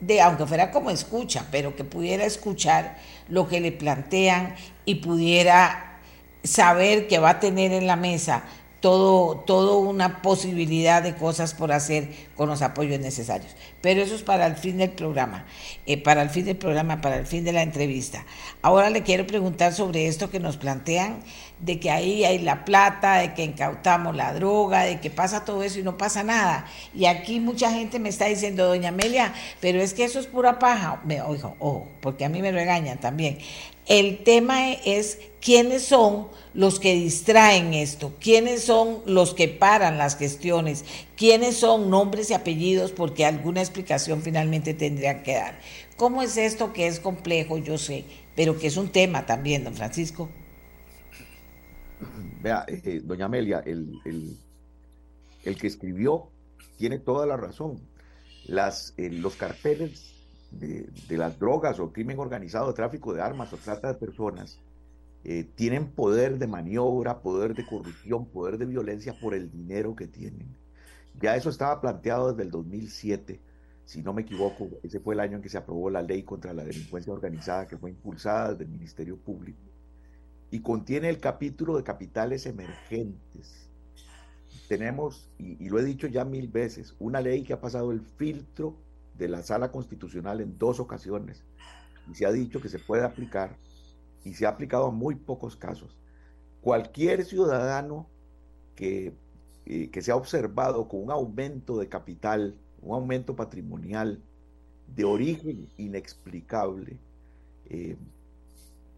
de, aunque fuera como escucha, pero que pudiera escuchar lo que le plantean y pudiera saber que va a tener en la mesa todo, todo una posibilidad de cosas por hacer con los apoyos necesarios. Pero eso es para el fin del programa, eh, para el fin del programa, para el fin de la entrevista. Ahora le quiero preguntar sobre esto que nos plantean, de que ahí hay la plata, de que incautamos la droga, de que pasa todo eso y no pasa nada. Y aquí mucha gente me está diciendo, doña Amelia, pero es que eso es pura paja. Me, oigo, oh, porque a mí me regañan también. El tema es quiénes son los que distraen esto, quiénes son los que paran las gestiones, quiénes son nombres y apellidos, porque alguna explicación finalmente tendrían que dar. ¿Cómo es esto que es complejo? Yo sé, pero que es un tema también, don Francisco. Vea, eh, doña Amelia, el, el, que escribió tiene toda la razón. Las, eh, los carteles de, las drogas o crimen organizado, tráfico de armas o trata de personas, eh, tienen poder de maniobra, poder de corrupción, poder de violencia por el dinero que tienen. Ya eso estaba planteado desde el 2007, si no me equivoco, ese fue el año en que se aprobó la ley contra la delincuencia organizada que fue impulsada desde el Ministerio Público y contiene el capítulo de capitales emergentes. Tenemos, y, y lo he dicho ya mil veces, una ley que ha pasado el filtro de la sala constitucional en dos ocasiones y se ha dicho que se puede aplicar y se ha aplicado a muy pocos casos. Cualquier ciudadano que, eh, que se ha observado con un aumento de capital, un aumento patrimonial de origen inexplicable, eh,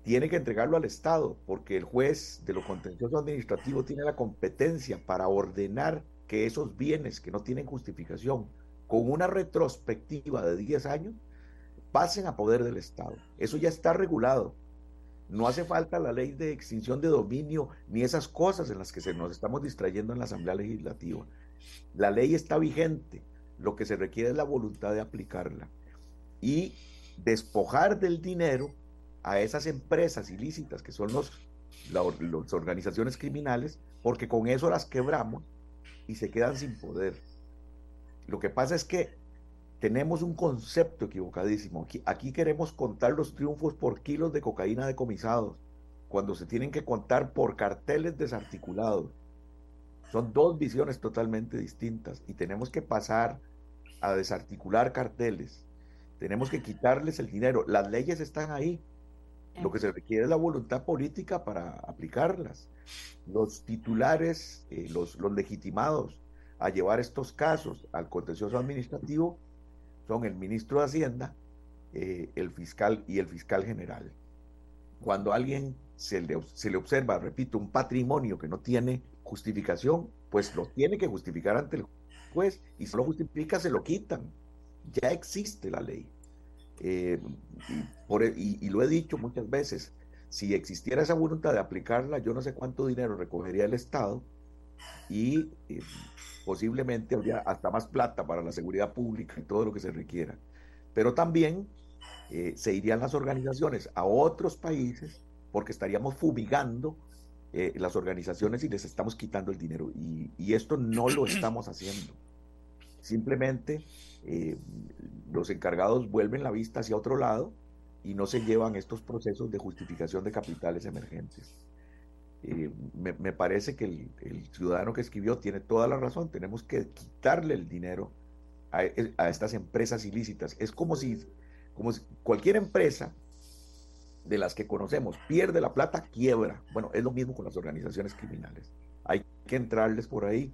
tiene que entregarlo al Estado, porque el juez de lo contencioso administrativo tiene la competencia para ordenar que esos bienes que no tienen justificación con una retrospectiva de 10 años, pasen a poder del Estado. Eso ya está regulado. No hace falta la ley de extinción de dominio ni esas cosas en las que se nos estamos distrayendo en la Asamblea Legislativa. La ley está vigente. Lo que se requiere es la voluntad de aplicarla y despojar del dinero a esas empresas ilícitas que son los, las organizaciones criminales, porque con eso las quebramos y se quedan sin poder. Lo que pasa es que tenemos un concepto equivocadísimo. Aquí, queremos contar los triunfos por kilos de cocaína decomisados, cuando se tienen que contar por carteles desarticulados. Son dos visiones totalmente distintas y tenemos que pasar a desarticular carteles. Tenemos que quitarles el dinero. Las leyes están ahí. Lo que se requiere es la voluntad política para aplicarlas. Los titulares, eh, los, los legitimados, a llevar estos casos al contencioso administrativo son el ministro de Hacienda, eh, el fiscal y el fiscal general. Cuando a alguien se le, se le observa, repito, un patrimonio que no tiene justificación, pues lo tiene que justificar ante el juez y si lo justifica se lo quitan. Ya existe la ley. Eh, por, e, y, lo he dicho muchas veces, si existiera esa voluntad de aplicarla, yo no sé cuánto dinero recogería el Estado y eh, posiblemente habría hasta más plata para la seguridad pública y todo lo que se requiera. Pero también eh, se irían las organizaciones a otros países porque estaríamos fumigando eh, las organizaciones y les estamos quitando el dinero. Y, y esto no lo estamos haciendo. Simplemente los encargados vuelven la vista hacia otro lado y no se llevan estos procesos de justificación de capitales emergentes. Eh, me, parece que el, ciudadano que escribió tiene toda la razón. Tenemos que quitarle el dinero a, estas empresas ilícitas. Es como si, como cualquier empresa de las que conocemos pierde la plata, quiebra. Bueno, es lo mismo con las organizaciones criminales. Hay que entrarles por ahí.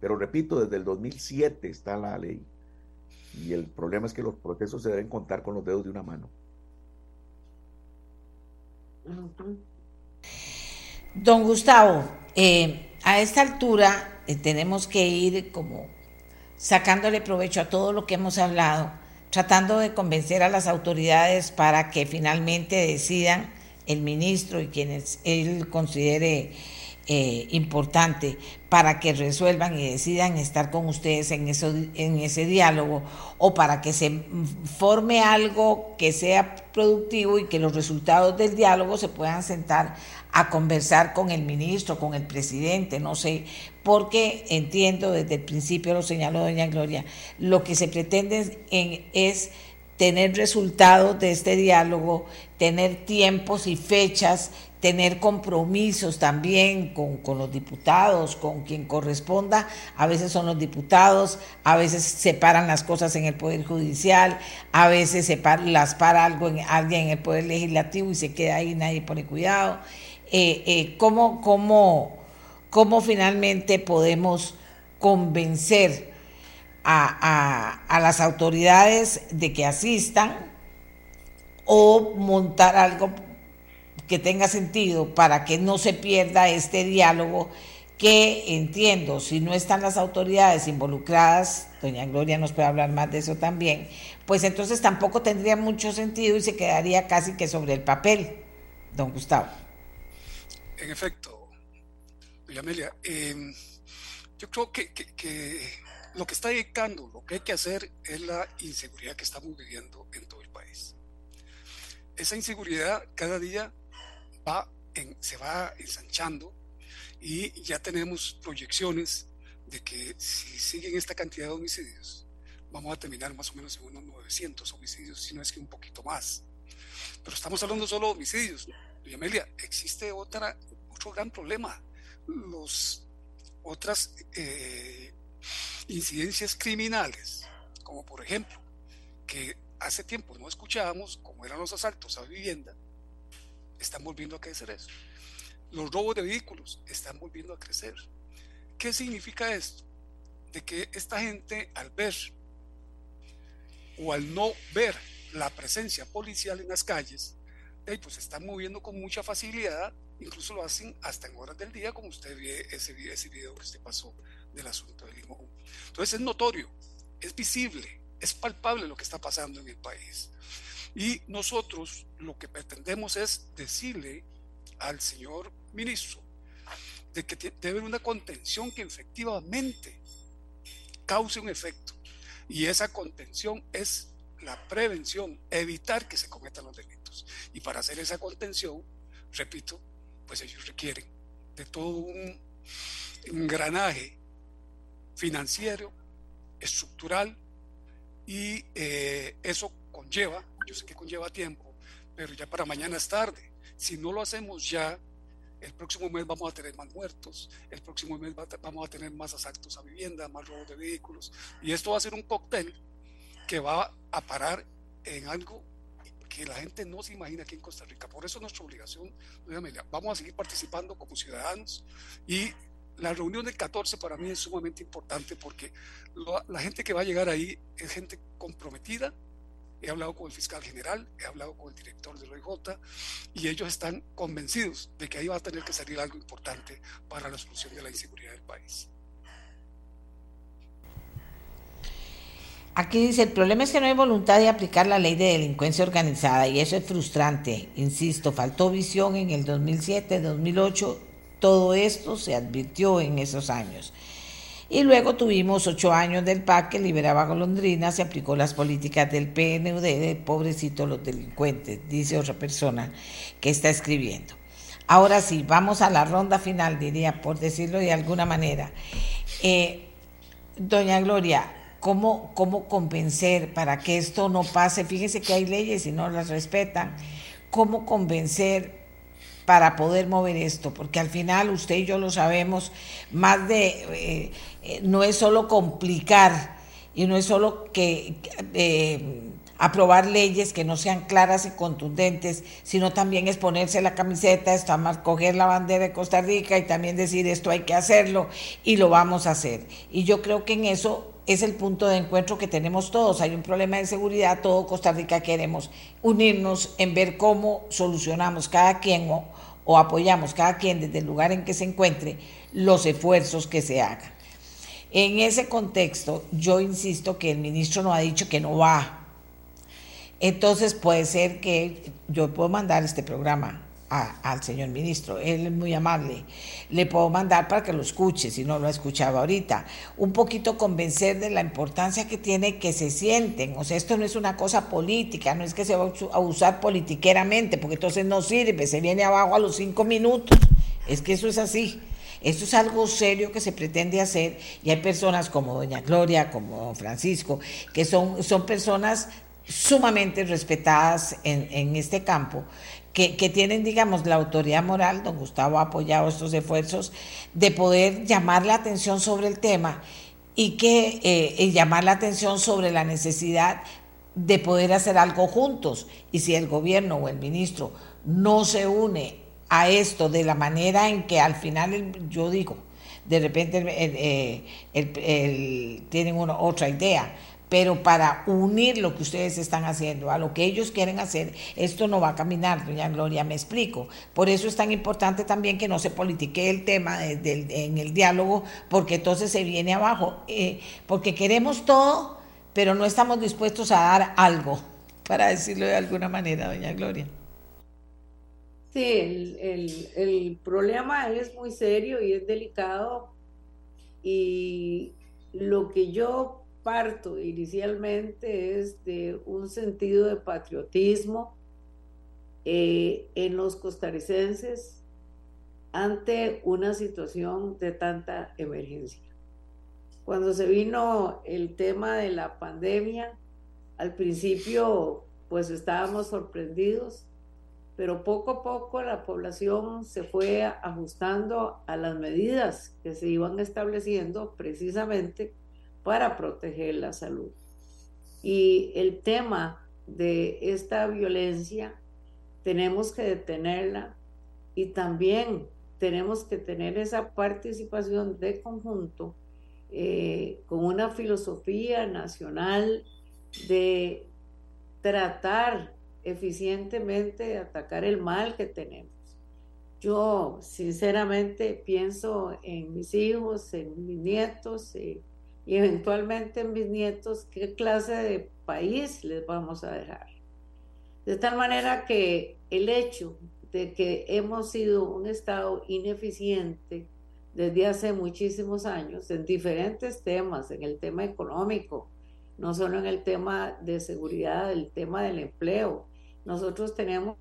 Pero repito, desde el 2007 está la ley. Y el problema es que los procesos se deben contar con los dedos de una mano. Don Gustavo, eh, a esta altura eh, tenemos que ir como sacándole provecho a todo lo que hemos hablado, tratando de convencer a las autoridades para que finalmente decidan el ministro y quienes él considere eh, importante para que resuelvan y decidan estar con ustedes en, eso, en ese diálogo o para que se forme algo que sea productivo y que los resultados del diálogo se puedan sentar a conversar con el ministro, con el presidente, no sé, porque entiendo desde el principio, lo señaló doña Gloria, lo que se pretende es tener resultados de este diálogo, tener tiempos y fechas tener compromisos también con, los diputados, con quien corresponda. A veces son los diputados, a veces separan las cosas en el Poder Judicial, a veces se las para algo en, alguien en el Poder Legislativo y se queda ahí, nadie pone cuidado. Eh, eh, ¿cómo, cómo, finalmente podemos convencer a, a las autoridades de que asistan o montar algo que tenga sentido para que no se pierda este diálogo que entiendo, si no están las autoridades involucradas, doña Gloria nos puede hablar más de eso también, pues entonces tampoco tendría mucho sentido y se quedaría casi que sobre el papel, don Gustavo. En efecto, doña Amelia, em, yo creo que, que lo que está dictando, lo que hay que hacer es la inseguridad que estamos viviendo en todo el país. Esa inseguridad cada día se va ensanchando y ya tenemos proyecciones de que si siguen esta cantidad de homicidios, vamos a terminar más o menos en unos 900 homicidios, si no es que un poquito más. Pero estamos hablando solo de homicidios. Doña Amelia, existe otra, otro gran problema. Los otras eh, incidencias criminales, como por ejemplo, que hace tiempo no escuchábamos, como eran los asaltos a vivienda, están volviendo a crecer eso. Los robos de vehículos están volviendo a crecer. ¿Qué significa esto? De que esta gente al ver o al no ver la presencia policial en las calles, pues se están moviendo con mucha facilidad, incluso lo hacen hasta en horas del día, como usted ve ese, ese video que usted pasó del asunto del limón. Entonces es notorio, es visible, es palpable lo que está pasando en el país. Y nosotros lo que pretendemos es decirle al señor ministro de que debe haber una contención que efectivamente cause un efecto. Y esa contención es la prevención, evitar que se cometan los delitos. Y para hacer esa contención, repito, pues ellos requieren de todo un engranaje financiero, estructural, y eh, eso conlleva yo sé que conlleva tiempo, pero ya para mañana es tarde. Si no lo hacemos ya, el próximo mes vamos a tener más muertos, el próximo mes vamos a tener más asaltos a vivienda, más robos de vehículos, y esto va a ser un cóctel que va a parar en algo que la gente no se imagina aquí en Costa Rica. Por eso nuestra obligación, vamos a seguir participando como ciudadanos y la reunión del 14 para mí es sumamente importante porque la gente que va a llegar ahí es gente comprometida, he hablado con el fiscal general, he hablado con el director del OIJ y ellos están convencidos de que ahí va a tener que salir algo importante para la solución de la inseguridad del país. Aquí dice, el problema es que no hay voluntad de aplicar la ley de delincuencia organizada y eso es frustrante. Insisto, faltó visión en el 2007, 2008, todo esto se advirtió en esos años. Y luego tuvimos ocho años del PAC que liberaba golondrinas se aplicó las políticas del PNUD de pobrecito los delincuentes, dice otra persona que está escribiendo. Ahora sí, vamos a la ronda final, diría, por decirlo de alguna manera. Eh, doña Gloria, ¿cómo, ¿cómo convencer para que esto no pase? Fíjese que hay leyes y no las respetan. ¿Cómo convencer para poder mover esto, porque al final usted y yo lo sabemos, más de, eh, eh, no es solo complicar y no es solo que eh, aprobar leyes que no sean claras y contundentes, sino también es ponerse la camiseta, más coger la bandera de Costa Rica y también decir esto hay que hacerlo y lo vamos a hacer. Y yo creo que en eso es el punto de encuentro que tenemos todos. Hay un problema de seguridad, todo Costa Rica queremos unirnos en ver cómo solucionamos cada quien o, apoyamos cada quien desde el lugar en que se encuentre los esfuerzos que se hagan. En ese contexto, yo insisto que el ministro no ha dicho que no va. Entonces puede ser que yo puedo mandar este programa al señor ministro. Él es muy amable. Le puedo mandar para que lo escuche, si no lo ha escuchado ahorita. Un poquito convencer de la importancia que tiene que se sienten. O sea, esto no es una cosa política, no es que se va a usar politiqueramente, porque entonces no sirve, se viene abajo a los cinco minutos. Es que eso es así. Esto es algo serio que se pretende hacer y hay personas como doña Gloria, como Francisco, que son, son personas sumamente respetadas en, en este campo que, tienen, digamos, la autoridad moral, don Gustavo ha apoyado estos esfuerzos, de poder llamar la atención sobre el tema y que eh, llamar la atención sobre la necesidad de poder hacer algo juntos. Y si el gobierno o el ministro no se une a esto de la manera en que al final, yo digo, de repente eh, tienen una, otra idea, pero para unir lo que ustedes están haciendo a lo que ellos quieren hacer, esto no va a caminar, doña Gloria, me explico. Por eso es tan importante también que no se politique el tema en el diálogo, porque entonces se viene abajo, eh, porque queremos todo, pero no estamos dispuestos a dar algo, para decirlo de alguna manera, doña Gloria. Sí, el, el problema es muy serio y es delicado y lo que yo parto inicialmente es de un sentido de patriotismo eh, en los costarricenses ante una situación de tanta emergencia. Cuando se vino el tema de la pandemia, al principio pues estábamos sorprendidos, pero poco a poco la población se fue ajustando a las medidas que se iban estableciendo precisamente para proteger la salud. Y el tema de esta violencia tenemos que detenerla y también tenemos que tener esa participación de conjunto eh, con una filosofía nacional de tratar eficientemente de atacar el mal que tenemos. Yo sinceramente pienso en mis hijos, en mis nietos, y eventualmente en mis nietos qué clase de país les vamos a dejar. De tal manera que el hecho de que hemos sido un Estado ineficiente desde hace muchísimos años en diferentes temas, en el tema económico, no solo en el tema de seguridad, el tema del empleo. Nosotros tenemos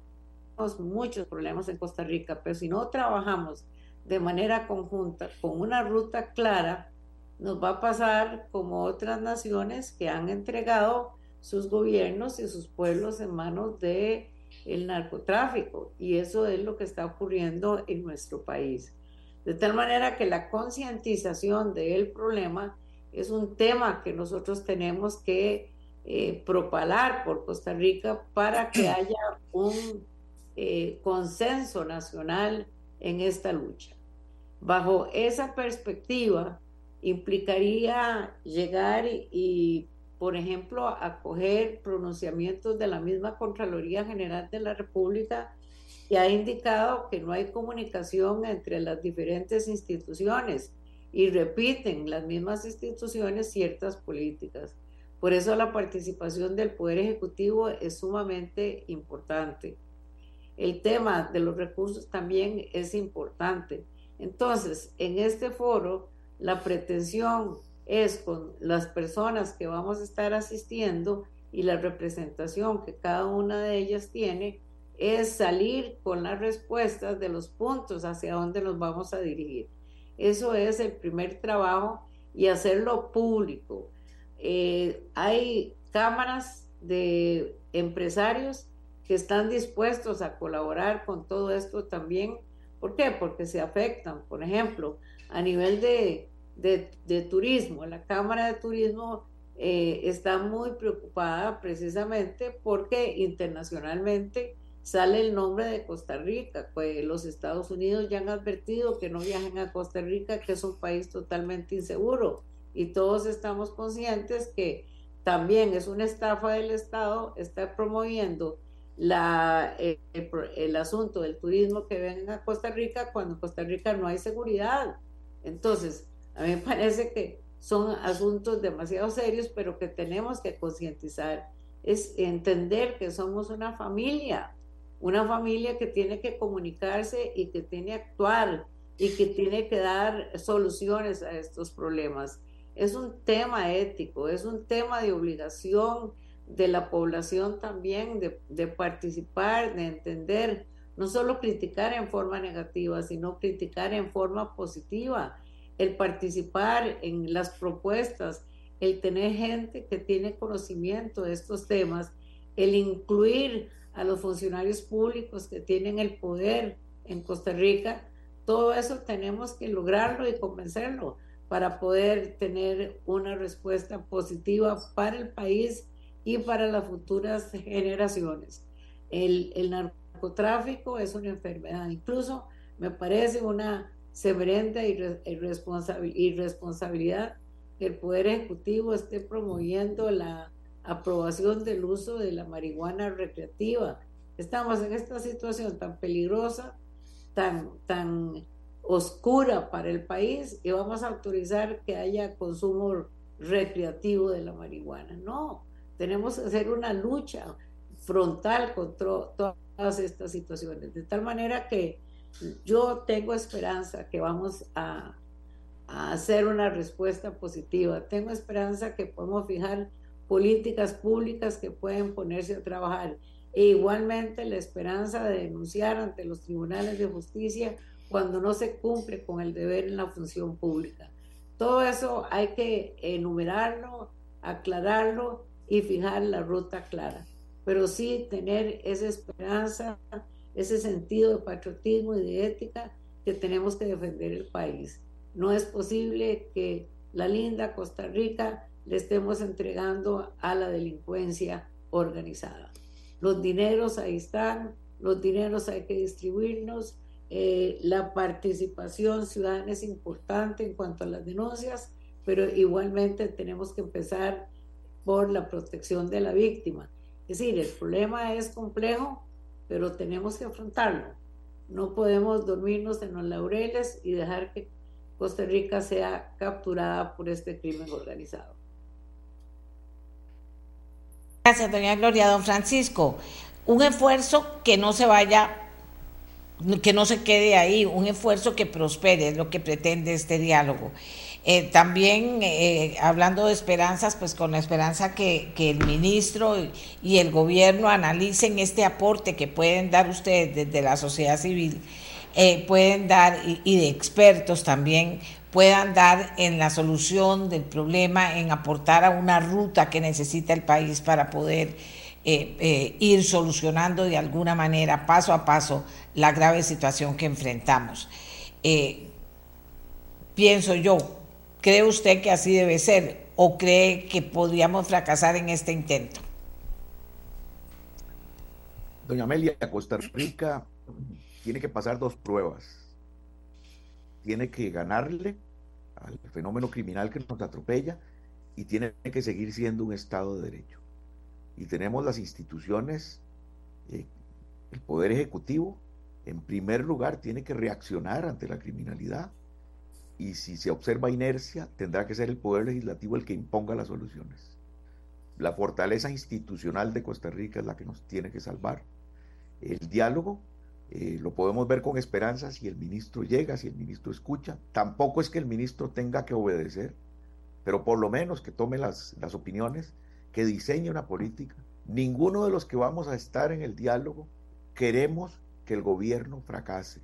muchos problemas en Costa Rica, pero si no trabajamos de manera conjunta, con una ruta clara, nos va a pasar como otras naciones que han entregado sus gobiernos y sus pueblos en manos de el narcotráfico y eso es lo que está ocurriendo en nuestro país. De tal manera que la concientización del problema es un tema que nosotros tenemos que eh, propalar por Costa Rica para que haya un eh, consenso nacional en esta lucha. Bajo esa perspectiva, implicaría llegar y, por ejemplo, acoger pronunciamientos de la misma Contraloría General de la República que ha indicado que no hay comunicación entre las diferentes instituciones y repiten las mismas instituciones ciertas políticas. Por eso la participación del Poder Ejecutivo es sumamente importante. El tema de los recursos también es importante. Entonces, en este foro, la pretensión es con las personas que vamos a estar asistiendo y la representación que cada una de ellas tiene, es salir con las respuestas de los puntos hacia dónde nos vamos a dirigir. Eso es el primer trabajo y hacerlo público. Eh, hay cámaras de empresarios que están dispuestos a colaborar con todo esto también. ¿Por qué? Porque se afectan. Por ejemplo, a nivel de, de, turismo, la Cámara de Turismo eh, está muy preocupada precisamente porque internacionalmente sale el nombre de Costa Rica. Pues los Estados Unidos ya han advertido que no viajen a Costa Rica, que es un país totalmente inseguro. Y todos estamos conscientes que también es una estafa del Estado estar promoviendo la, el, el, asunto del turismo que venga a Costa Rica cuando en Costa Rica no hay seguridad. Entonces, a mí me parece que son asuntos demasiado serios, pero que tenemos que concientizar. Es entender que somos una familia, una familia que tiene que comunicarse y que tiene que actuar y que tiene que dar soluciones a estos problemas. Es un tema ético, es un tema de obligación de la población también de, participar, de entender, no solo criticar en forma negativa, sino criticar en forma positiva, el participar en las propuestas, el tener gente que tiene conocimiento de estos temas, el incluir a los funcionarios públicos que tienen el poder en Costa Rica, todo eso tenemos que lograrlo y convencerlo para poder tener una respuesta positiva para el país y para las futuras generaciones. El, el narcotráfico es una enfermedad, incluso me parece una severenta irresponsabilidad que el Poder Ejecutivo esté promoviendo la aprobación del uso de la marihuana recreativa. Estamos en esta situación tan peligrosa, tan, tan oscura para el país y vamos a autorizar que haya consumo recreativo de la marihuana. No, tenemos que hacer una lucha frontal contra todas estas situaciones, de tal manera que yo tengo esperanza que vamos a, a hacer una respuesta positiva, tengo esperanza que podemos fijar políticas públicas que pueden ponerse a trabajar e igualmente la esperanza de denunciar ante los tribunales de justicia cuando no se cumple con el deber en la función pública. Todo eso hay que enumerarlo, aclararlo y fijar la ruta clara. Pero sí tener esa esperanza, ese sentido de patriotismo y de ética que tenemos que defender el país. No es posible que la linda Costa Rica le estemos entregando a la delincuencia organizada. Los dineros ahí están, los dineros hay que distribuirnos, eh, la participación ciudadana es importante en cuanto a las denuncias, pero igualmente tenemos que empezar por la protección de la víctima. Es decir, el problema es complejo, pero tenemos que afrontarlo. No podemos dormirnos en los laureles y dejar que Costa Rica sea capturada por este crimen organizado. Gracias, doña Gloria. Don Francisco, un esfuerzo que no se vaya, que no se quede ahí, un esfuerzo que prospere, es lo que pretende este diálogo. Eh, también eh, hablando de esperanzas, pues con la esperanza que, el ministro y el gobierno analicen este aporte que pueden dar ustedes desde la sociedad civil, eh, pueden dar, y, de expertos también, puedan dar en la solución del problema, en aportar a una ruta que necesita el país para poder ir solucionando de alguna manera, paso a paso, la grave situación que enfrentamos. pienso yo, ¿Cree usted que así debe ser o cree que podríamos fracasar en este intento? Doña Amelia, Costa Rica tiene que pasar dos pruebas. Tiene que ganarle al fenómeno criminal que nos atropella y tiene que seguir siendo un Estado de Derecho. Y tenemos las instituciones, eh, el Poder Ejecutivo, en primer lugar, tiene que reaccionar ante la criminalidad y si se observa inercia, tendrá que ser el Poder Legislativo el que imponga las soluciones. la fortaleza institucional de Costa Rica es la que nos tiene que salvar. El diálogo eh, lo podemos ver con esperanza si el ministro llega, si el ministro escucha. Tampoco es que el ministro tenga que obedecer, pero por lo menos que tome las, las opiniones, que diseñe una política. Ninguno de los que vamos a estar en el diálogo queremos que el gobierno fracase.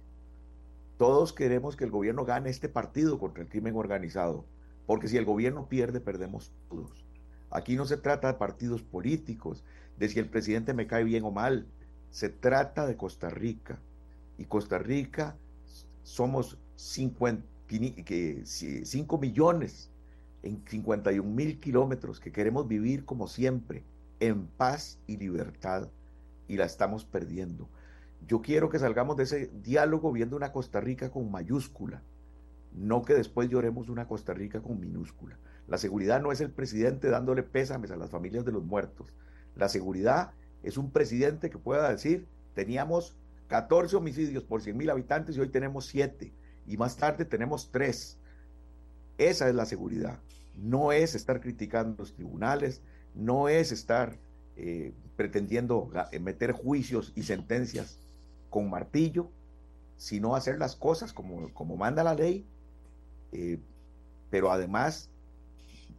Todos queremos que el gobierno gane este partido contra el crimen organizado, porque si el gobierno pierde, perdemos todos. Aquí no se trata de partidos políticos, de si el presidente me cae bien o mal, se trata de Costa Rica. Y Costa Rica somos 5 millones en 51 mil kilómetros que queremos vivir como siempre, en paz y libertad, y la estamos perdiendo. Yo quiero que salgamos de ese diálogo viendo una Costa Rica con mayúscula, no que después lloremos una Costa Rica con minúscula. La seguridad no es el presidente dándole pésames a las familias de los muertos. La seguridad es un presidente que pueda decir, teníamos 14 homicidios por 100 mil habitantes y hoy tenemos 7 y más tarde tenemos 3. Esa es la seguridad. No es estar criticando los tribunales, no es estar eh, pretendiendo meter juicios y sentencias con martillo, sino hacer las cosas como, como manda la ley, eh, pero además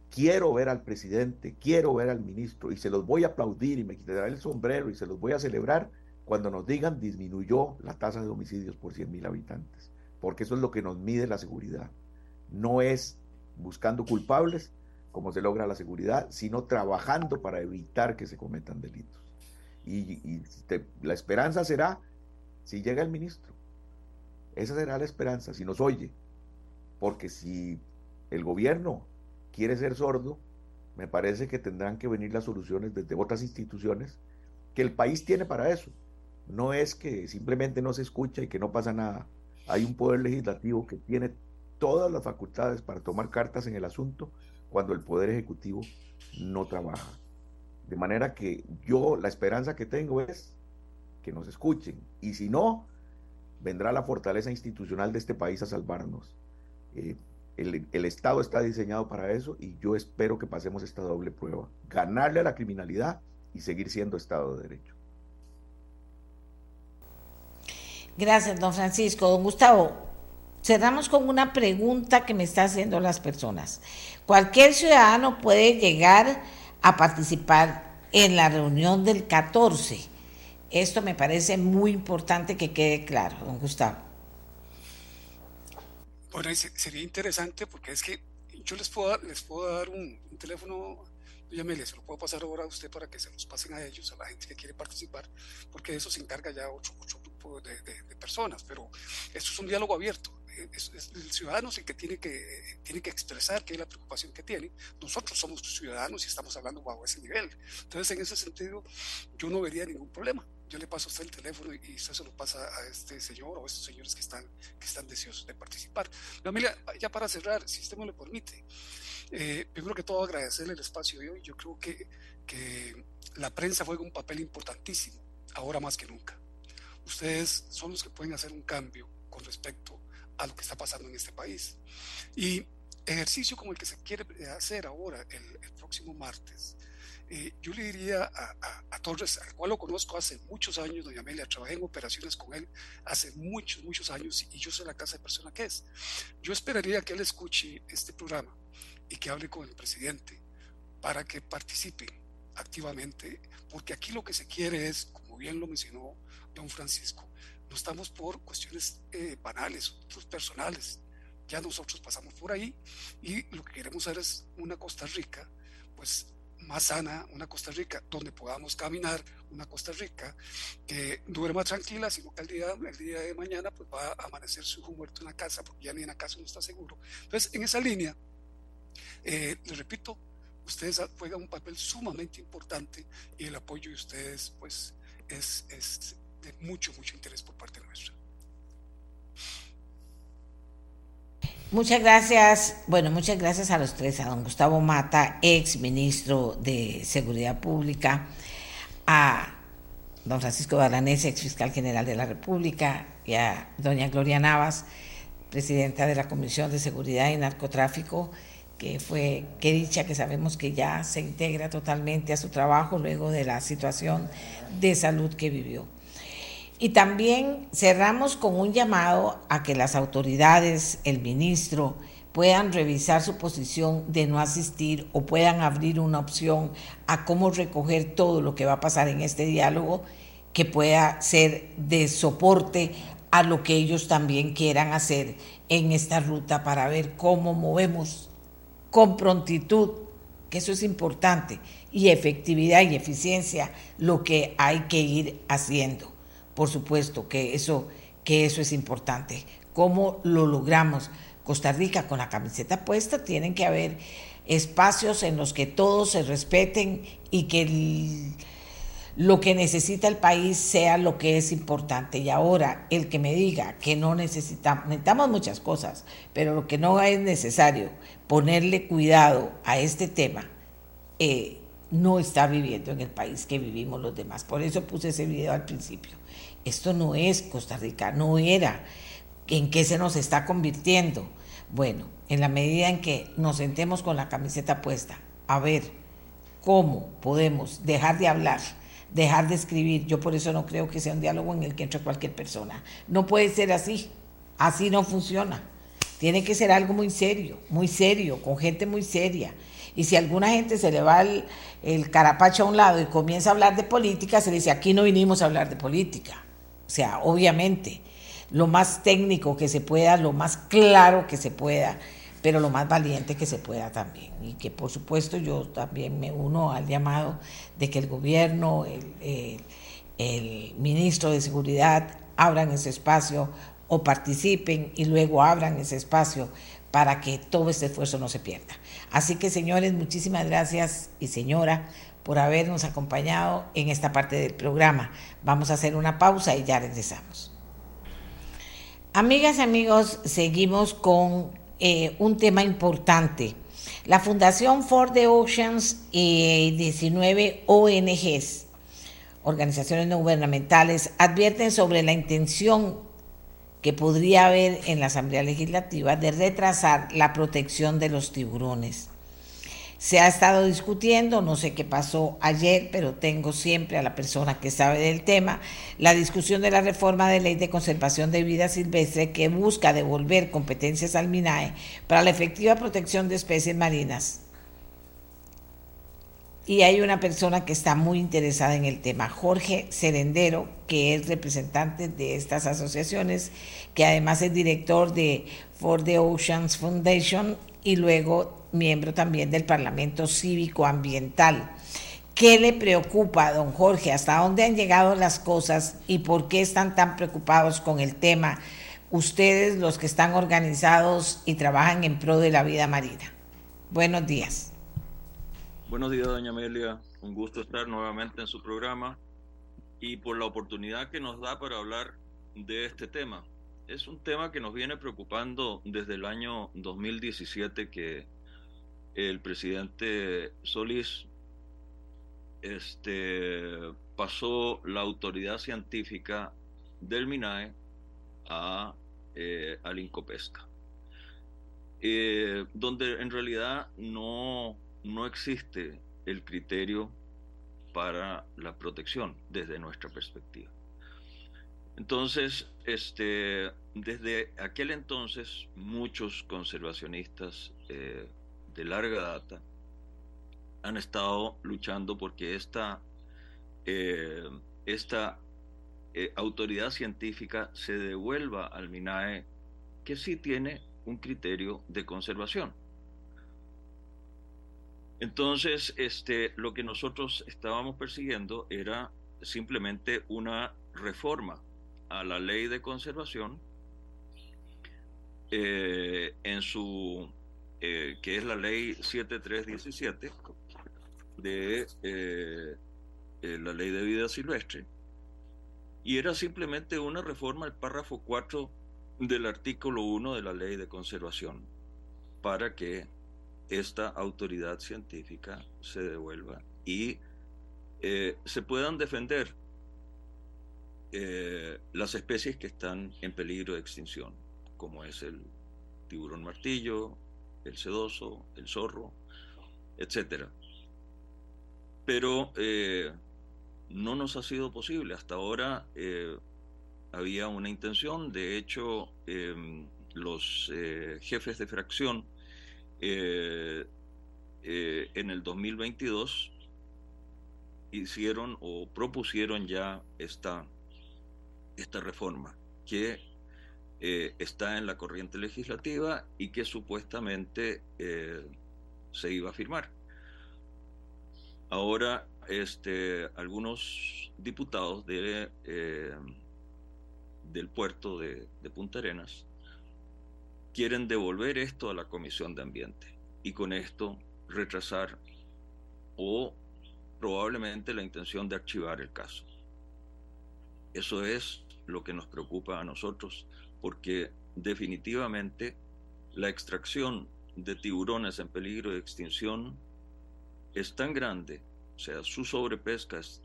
quiero ver al presidente, quiero ver al ministro y se los voy a aplaudir y me quitaré el sombrero y se los voy a celebrar cuando nos digan disminuyó la tasa de homicidios por 100 mil habitantes, porque eso es lo que nos mide la seguridad. No es buscando culpables como se logra la seguridad, sino trabajando para evitar que se cometan delitos. Y, la esperanza será si llega el ministro. Esa será la esperanza, si nos oye. Porque si el gobierno quiere ser sordo, me parece que tendrán que venir las soluciones desde otras instituciones que el país tiene para eso. No es que simplemente no se escucha y que no pasa nada. Hay un poder legislativo que tiene todas las facultades para tomar cartas en el asunto cuando el poder ejecutivo no trabaja. De manera que yo la esperanza que tengo es que nos escuchen y si no, vendrá la fortaleza institucional de este país a salvarnos. Eh, el, Estado está diseñado para eso y yo espero que pasemos esta doble prueba, ganarle a la criminalidad y seguir siendo Estado de Derecho. Gracias, don Francisco. Don Gustavo, cerramos con una pregunta que me está haciendo las personas. Cualquier ciudadano puede llegar a participar en la reunión del 14. Esto me parece muy importante que quede claro, don Gustavo. Bueno, sería interesante porque es que yo les puedo, les puedo dar un, teléfono, llámele, se lo puedo pasar ahora a usted para que se los pasen a ellos, a la gente que quiere participar, porque eso se encarga ya otro, grupo de, personas, pero esto es un diálogo abierto. Es, el ciudadano es el que tiene, que tiene que expresar qué es la preocupación que tiene. Nosotros somos ciudadanos y estamos hablando bajo ese nivel. Entonces, en ese sentido, yo no vería ningún problema yo le paso a usted el teléfono y usted se lo pasa a este señor o a estos señores que están, que están deseosos de participar. Familia, ya para cerrar, si usted me lo permite, eh, primero que todo agradecerle el espacio de hoy. Yo creo que, que la prensa juega un papel importantísimo, ahora más que nunca. Ustedes son los que pueden hacer un cambio con respecto a lo que está pasando en este país. Y ejercicio como el que se quiere hacer ahora, el, el próximo martes, eh, yo le diría a, Torres, al cual lo conozco hace muchos años, doña Amelia, trabajé en operaciones con él hace muchos, muchos años y yo soy la casa de persona que es. Yo esperaría que él escuche este programa y que hable con el presidente para que participe activamente, porque aquí lo que se quiere es, como bien lo mencionó don Francisco, no estamos por cuestiones eh, banales, personales, ya nosotros pasamos por ahí y lo que queremos hacer es una Costa Rica, pues más sana, una Costa Rica donde podamos caminar, una Costa Rica que duerma tranquila, sino que el día, el día de mañana pues va a amanecer su hijo muerto en la casa, porque ya ni en la casa no está seguro. Entonces, en esa línea, eh, les repito, ustedes juegan un papel sumamente importante y el apoyo de ustedes pues es, es de mucho, mucho interés por parte nuestra. Muchas gracias, bueno, muchas gracias a los tres, a don Gustavo Mata, ex ministro de Seguridad Pública, a don Francisco Balanés, ex fiscal general de la República, y a doña Gloria Navas, presidenta de la Comisión de Seguridad y Narcotráfico que fue, que dicha que sabemos que ya se integra totalmente a su trabajo luego de la situación de salud que vivió. Y también cerramos con un llamado a que las autoridades, el ministro, puedan revisar su posición de no asistir o puedan abrir una opción a cómo recoger todo lo que va a pasar en este diálogo que pueda ser de soporte a lo que ellos también quieran hacer en esta ruta para ver cómo movemos con prontitud, que eso es importante, y efectividad y eficiencia lo que hay que ir haciendo. Por supuesto que eso, que eso es importante. ¿Cómo lo logramos? Costa Rica con la camiseta puesta, tienen que haber espacios en los que todos se respeten y que lo que necesita el país sea lo que es importante. Y ahora, el que me diga que no necesitamos, necesitamos muchas cosas, pero lo que no es necesario ponerle cuidado a este tema, eh, no está viviendo en el país que vivimos los demás. Por eso puse ese video al principio. Esto no es Costa Rica, no era. ¿En qué se nos está convirtiendo? Bueno, en la medida en que nos sentemos con la camiseta puesta, a ver cómo podemos dejar de hablar dejar de escribir. Yo por eso no creo que sea un diálogo en el que entre cualquier persona. No puede ser así. Así no funciona. Tiene que ser algo muy serio, muy serio, con gente muy seria. Y si alguna gente se le va el, el, carapacho a un lado y comienza a hablar de política, se dice, aquí no vinimos a hablar de política. O sea, obviamente, lo más técnico que se pueda, lo más claro que se pueda, pero lo más valiente que se pueda también. Y que por supuesto yo también me uno al llamado de que el gobierno, el, el, ministro de Seguridad abran ese espacio o participen y luego abran ese espacio para que todo este esfuerzo no se pierda. Así que señores, muchísimas gracias y señora por habernos acompañado en esta parte del programa. Vamos a hacer una pausa y ya regresamos. Amigas y amigos, seguimos con eh, un tema importante. La Fundación For the Oceans y 19 ONGs, organizaciones no gubernamentales, advierten sobre la intención que podría haber en la Asamblea Legislativa de retrasar la protección de los tiburones. Se ha estado discutiendo, no sé qué pasó ayer, pero tengo siempre a la persona que sabe del tema, la discusión de la reforma de ley de conservación de vida silvestre que busca devolver competencias al MINAE para la efectiva protección de especies marinas. Y hay una persona que está muy interesada en el tema, Jorge Serendero, que es representante de estas asociaciones, que además es director de For the Oceans Foundation y luego miembro también del Parlamento Cívico Ambiental. ¿Qué le preocupa, don Jorge? ¿Hasta dónde han llegado las cosas y por qué están tan preocupados con el tema ustedes, los que están organizados y trabajan en pro de la vida marina? Buenos días. Buenos días, doña Amelia. Un gusto estar nuevamente en su programa y por la oportunidad que nos da para hablar de este tema. Es un tema que nos viene preocupando desde el año 2017 que el presidente Solís este, pasó la autoridad científica del MINAE a, eh, al eh, donde en realidad no, no existe el criterio para la protección desde nuestra perspectiva. Entonces, este, desde aquel entonces, muchos conservacionistas eh, de larga data han estado luchando porque esta, eh, esta eh, autoridad científica se devuelva al MINAE, que sí tiene un criterio de conservación. Entonces, este, lo que nosotros estábamos persiguiendo era simplemente una reforma a la ley de conservación eh, en su eh, que es la ley 7317 de eh, eh, la ley de vida silvestre, y era simplemente una reforma al párrafo 4 del artículo 1 de la ley de conservación, para que esta autoridad científica se devuelva y se puedan defender las especies que están en peligro de extinción, como es el tiburón martillo, el sedoso, el zorro, etc. Pero eh, no nos ha sido posible. Hasta ahora eh, había una intención, de hecho, em, los eh, jefes de fracción en el 2022 hicieron o propusieron ya esta, esta reforma que está en la corriente legislativa y que supuestamente se iba a firmar. Ahora este, algunos diputados de, eh, del puerto de, Punta Arenas quieren devolver esto a la Comisión de Ambiente y con esto retrasar o probablemente la intención de archivar el caso. Eso es lo que nos preocupa a nosotros porque definitivamente la extracción de tiburones en peligro de extinción es tan grande o sea, su sobrepesca es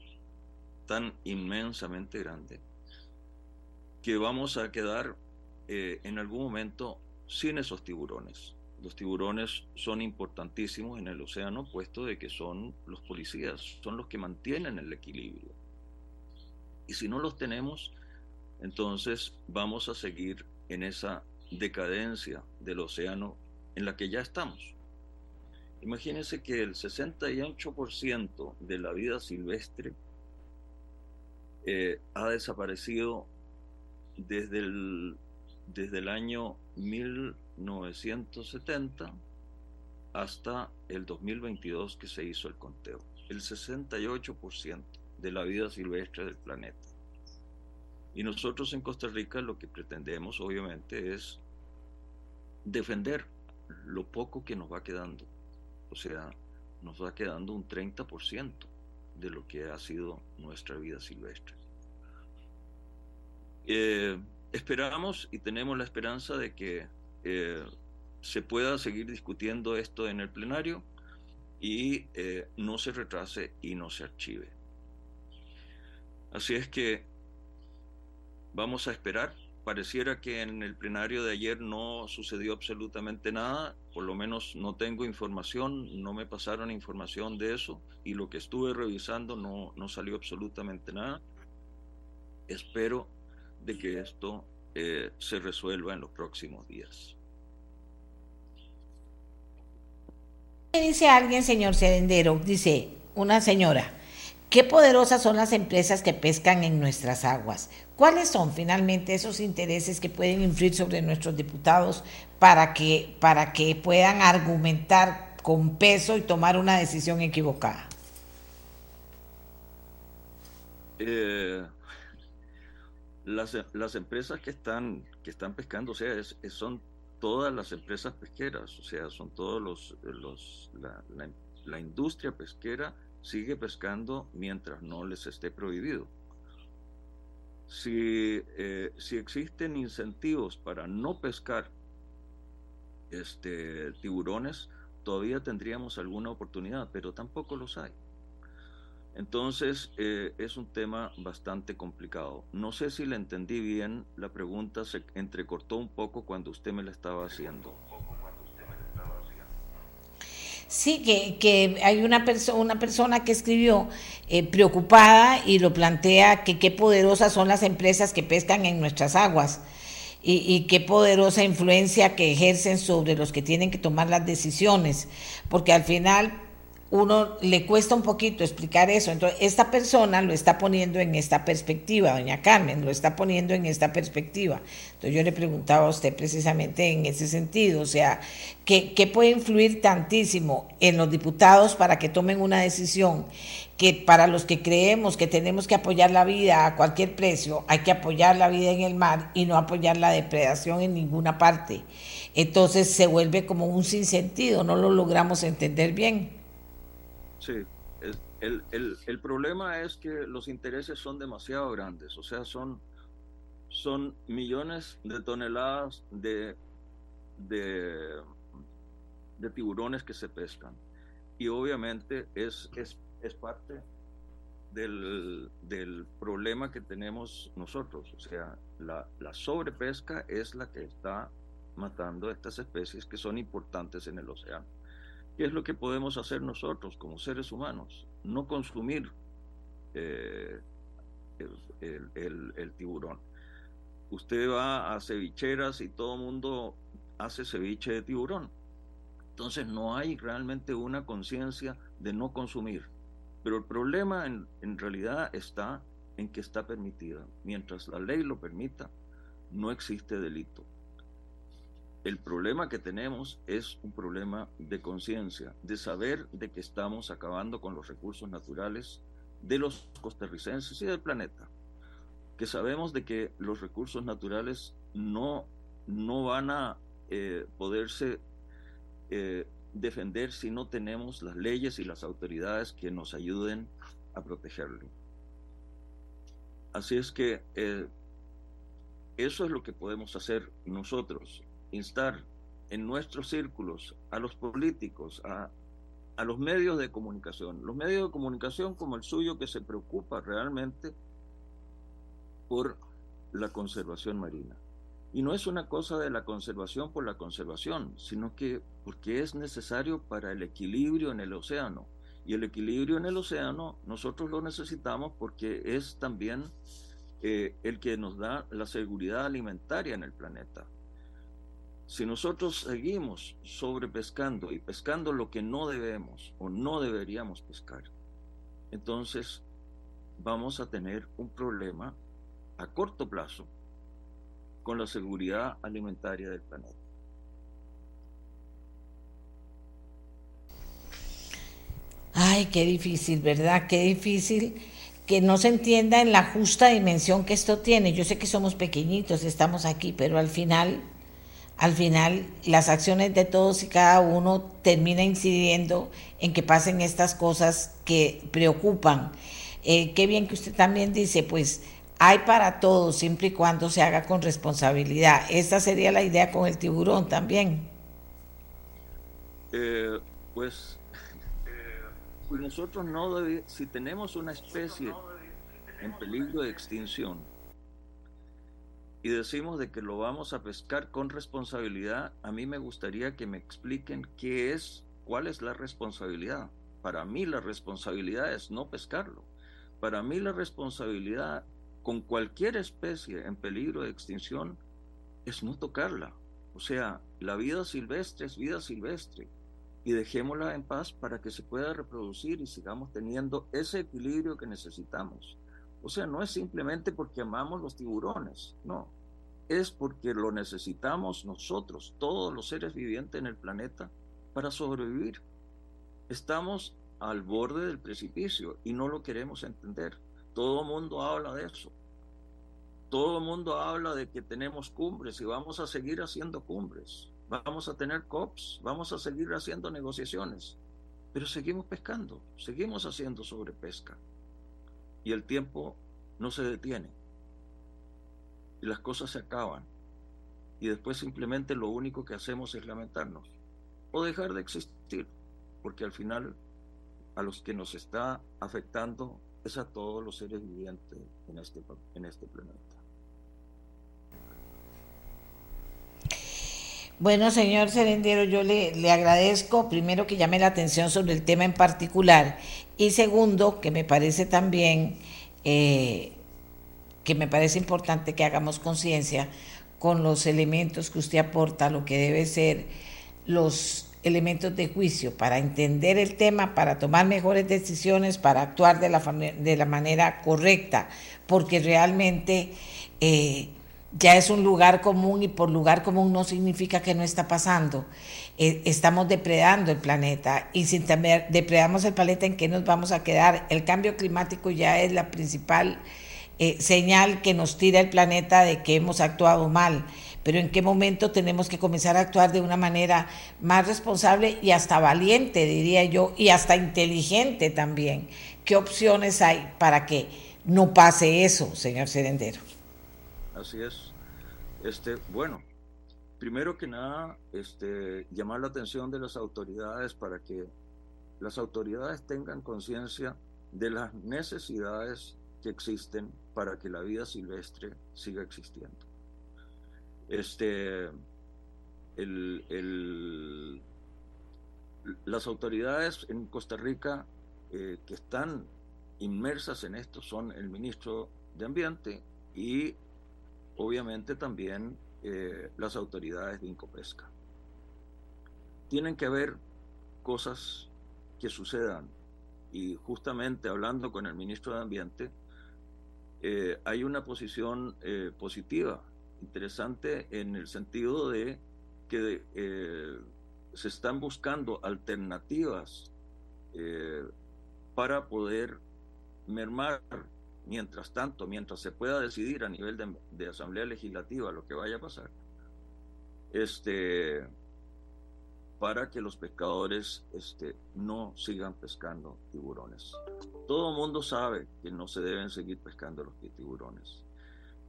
tan inmensamente grande que vamos a quedar eh, en algún momento sin esos tiburones. Los tiburones son importantísimos en el océano, puesto de que son los policías, son los que mantienen el equilibrio. Y si no los tenemos, entonces vamos a seguir en esa decadencia del océano en la que ya estamos. Imagínense que el 68% de la vida silvestre eh, ha desaparecido desde el, desde el año 1970 hasta el 2022 que se hizo el conteo. El 68% de la vida silvestre del planeta. Y nosotros en Costa Rica lo que pretendemos obviamente es defender lo poco que nos va quedando o sea, nos va quedando un 30% de lo que ha sido nuestra vida silvestre. Eh, esperamos y tenemos la esperanza de que eh, se pueda seguir discutiendo esto en el plenario y eh, no se retrase y no se archive. Así es que vamos a esperar. Pareciera que en el plenario de ayer no sucedió absolutamente nada, por lo menos no tengo información, no me pasaron información de eso. Y lo que estuve revisando no, no salió absolutamente nada. Espero de que esto eh, se resuelva en los próximos días. Dice alguien, señor Sedendero, dice una señora, qué poderosas son las empresas que pescan en nuestras aguas. ¿Cuáles son finalmente esos intereses que pueden influir sobre nuestros diputados para que, para que puedan argumentar con peso y tomar una decisión equivocada? Eh, las, empresas que están, que están pescando, o sea, son todas las empresas pesqueras, o sea, son todos los la industria pesquera sigue pescando mientras no les esté prohibido. Si, eh, si existen incentivos para no pescar este, tiburones, todavía tendríamos alguna oportunidad, pero tampoco los hay. Entonces eh, es un tema bastante complicado. No sé si le entendí bien, la pregunta se entrecortó un poco cuando usted me la estaba haciendo. Sí, que, que hay una, persona una persona que escribió eh, preocupada y lo plantea que qué poderosas son las empresas que pescan en nuestras aguas y, y, qué poderosa influencia que ejercen sobre los que tienen que tomar las decisiones, porque al final uno le cuesta un poquito explicar eso. Entonces, esta persona lo está poniendo en esta perspectiva, doña Carmen, lo está poniendo en esta perspectiva. Entonces, yo le preguntaba a usted precisamente en ese sentido, o sea, ¿qué, qué puede influir tantísimo en los diputados para que tomen una decisión que para los que creemos que tenemos que apoyar la vida a cualquier precio, hay que apoyar la vida en el mar y no apoyar la depredación en ninguna parte? Entonces se vuelve como un sinsentido, no lo logramos entender bien. Sí, el, el, el, problema es que los intereses son demasiado grandes, o sea, son, son millones de toneladas de, de, tiburones que se pescan. Y obviamente es, es, es parte del, del, problema que tenemos nosotros. O sea, la, la sobrepesca es la que está matando a estas especies que son importantes en el océano. ¿Qué es lo que podemos hacer nosotros como seres humanos? No consumir eh, el, tiburón. Usted va a cevicheras y todo el mundo hace ceviche de tiburón. Entonces no hay realmente una conciencia de no consumir. Pero el problema en, en realidad está en que está permitida. Mientras la ley lo permita, no existe delito. El problema que tenemos es un problema de conciencia, de saber de que estamos acabando con los recursos naturales de los costarricenses y del planeta. Que sabemos de que los recursos naturales no, no van a eh, poderse eh, defender si no tenemos las leyes y las autoridades que nos ayuden a protegerlo. Así es que eh, eso es lo que podemos hacer nosotros, instar en nuestros círculos a los políticos, a, a los medios de comunicación, los medios de comunicación como el suyo que se preocupa realmente por la conservación marina. Y no es una cosa de la conservación por la conservación, sino que porque es necesario para el equilibrio en el océano. Y el equilibrio en el océano nosotros lo necesitamos porque es también eh, el que nos da la seguridad alimentaria en el planeta. Si nosotros seguimos sobrepescando y pescando lo que no debemos o no deberíamos pescar, entonces vamos a tener un problema a corto plazo con la seguridad alimentaria del planeta. Ay, qué difícil, ¿verdad? Qué difícil que no se entienda en la justa dimensión que esto tiene. Yo sé que somos pequeñitos, estamos aquí, pero al final al final las acciones de todos y cada uno termina incidiendo en que pasen estas cosas que preocupan. Eh, qué bien que usted también dice, pues hay para todos siempre y cuando se haga con responsabilidad. Esta sería la idea con el tiburón también. Eh, pues nosotros no si tenemos una especie en peligro de extinción, y decimos de que lo vamos a pescar con responsabilidad, a mí me gustaría que me expliquen qué es, cuál es la responsabilidad. Para mí la responsabilidad es no pescarlo. Para mí la responsabilidad con cualquier especie en peligro de extinción es no tocarla. O sea, la vida silvestre es vida silvestre y dejémosla en paz para que se pueda reproducir y sigamos teniendo ese equilibrio que necesitamos. O sea, no es simplemente porque amamos los tiburones, no. Es porque lo necesitamos nosotros, todos los seres vivientes en el planeta, para sobrevivir. Estamos al borde del precipicio y no lo queremos entender. Todo el mundo habla de eso. Todo el mundo habla de que tenemos cumbres y vamos a seguir haciendo cumbres. Vamos a tener COPs, vamos a seguir haciendo negociaciones. Pero seguimos pescando, seguimos haciendo sobrepesca y el tiempo no se detiene. Y las cosas se acaban. Y después simplemente lo único que hacemos es lamentarnos o dejar de existir, porque al final a los que nos está afectando es a todos los seres vivientes en este, en este planeta. Bueno, señor Serendero, yo le, le, agradezco primero que llame la atención sobre el tema en particular y segundo que me parece también eh, que me parece importante que hagamos conciencia con los elementos que usted aporta, lo que debe ser los elementos de juicio para entender el tema, para tomar mejores decisiones, para actuar de la, de la manera correcta, porque realmente... Eh, ya es un lugar común y por lugar común no significa que no está pasando. Eh, estamos depredando el planeta y si depredamos el planeta, ¿en qué nos vamos a quedar? El cambio climático ya es la principal eh, señal que nos tira el planeta de que hemos actuado mal. Pero en qué momento tenemos que comenzar a actuar de una manera más responsable y hasta valiente, diría yo, y hasta inteligente también. ¿Qué opciones hay para que no pase eso, señor Serendero? Así es. Este, bueno, primero que nada, este, llamar la atención de las autoridades para que las autoridades tengan conciencia de las necesidades que existen para que la vida silvestre siga existiendo. Este, las autoridades en Costa Rica que están inmersas en esto son el ministro de Ambiente y obviamente también las autoridades de Incopesca. Tienen que haber cosas que sucedan y justamente hablando con el ministro de Ambiente, eh, hay una posición eh, positiva, interesante en el sentido de que eh, se están buscando alternativas para poder mermar, mientras tanto, mientras se pueda decidir a nivel de, de Asamblea Legislativa lo que vaya a pasar, este, para que los pescadores este, no sigan pescando tiburones. Todo el mundo sabe que no se deben seguir pescando los tiburones.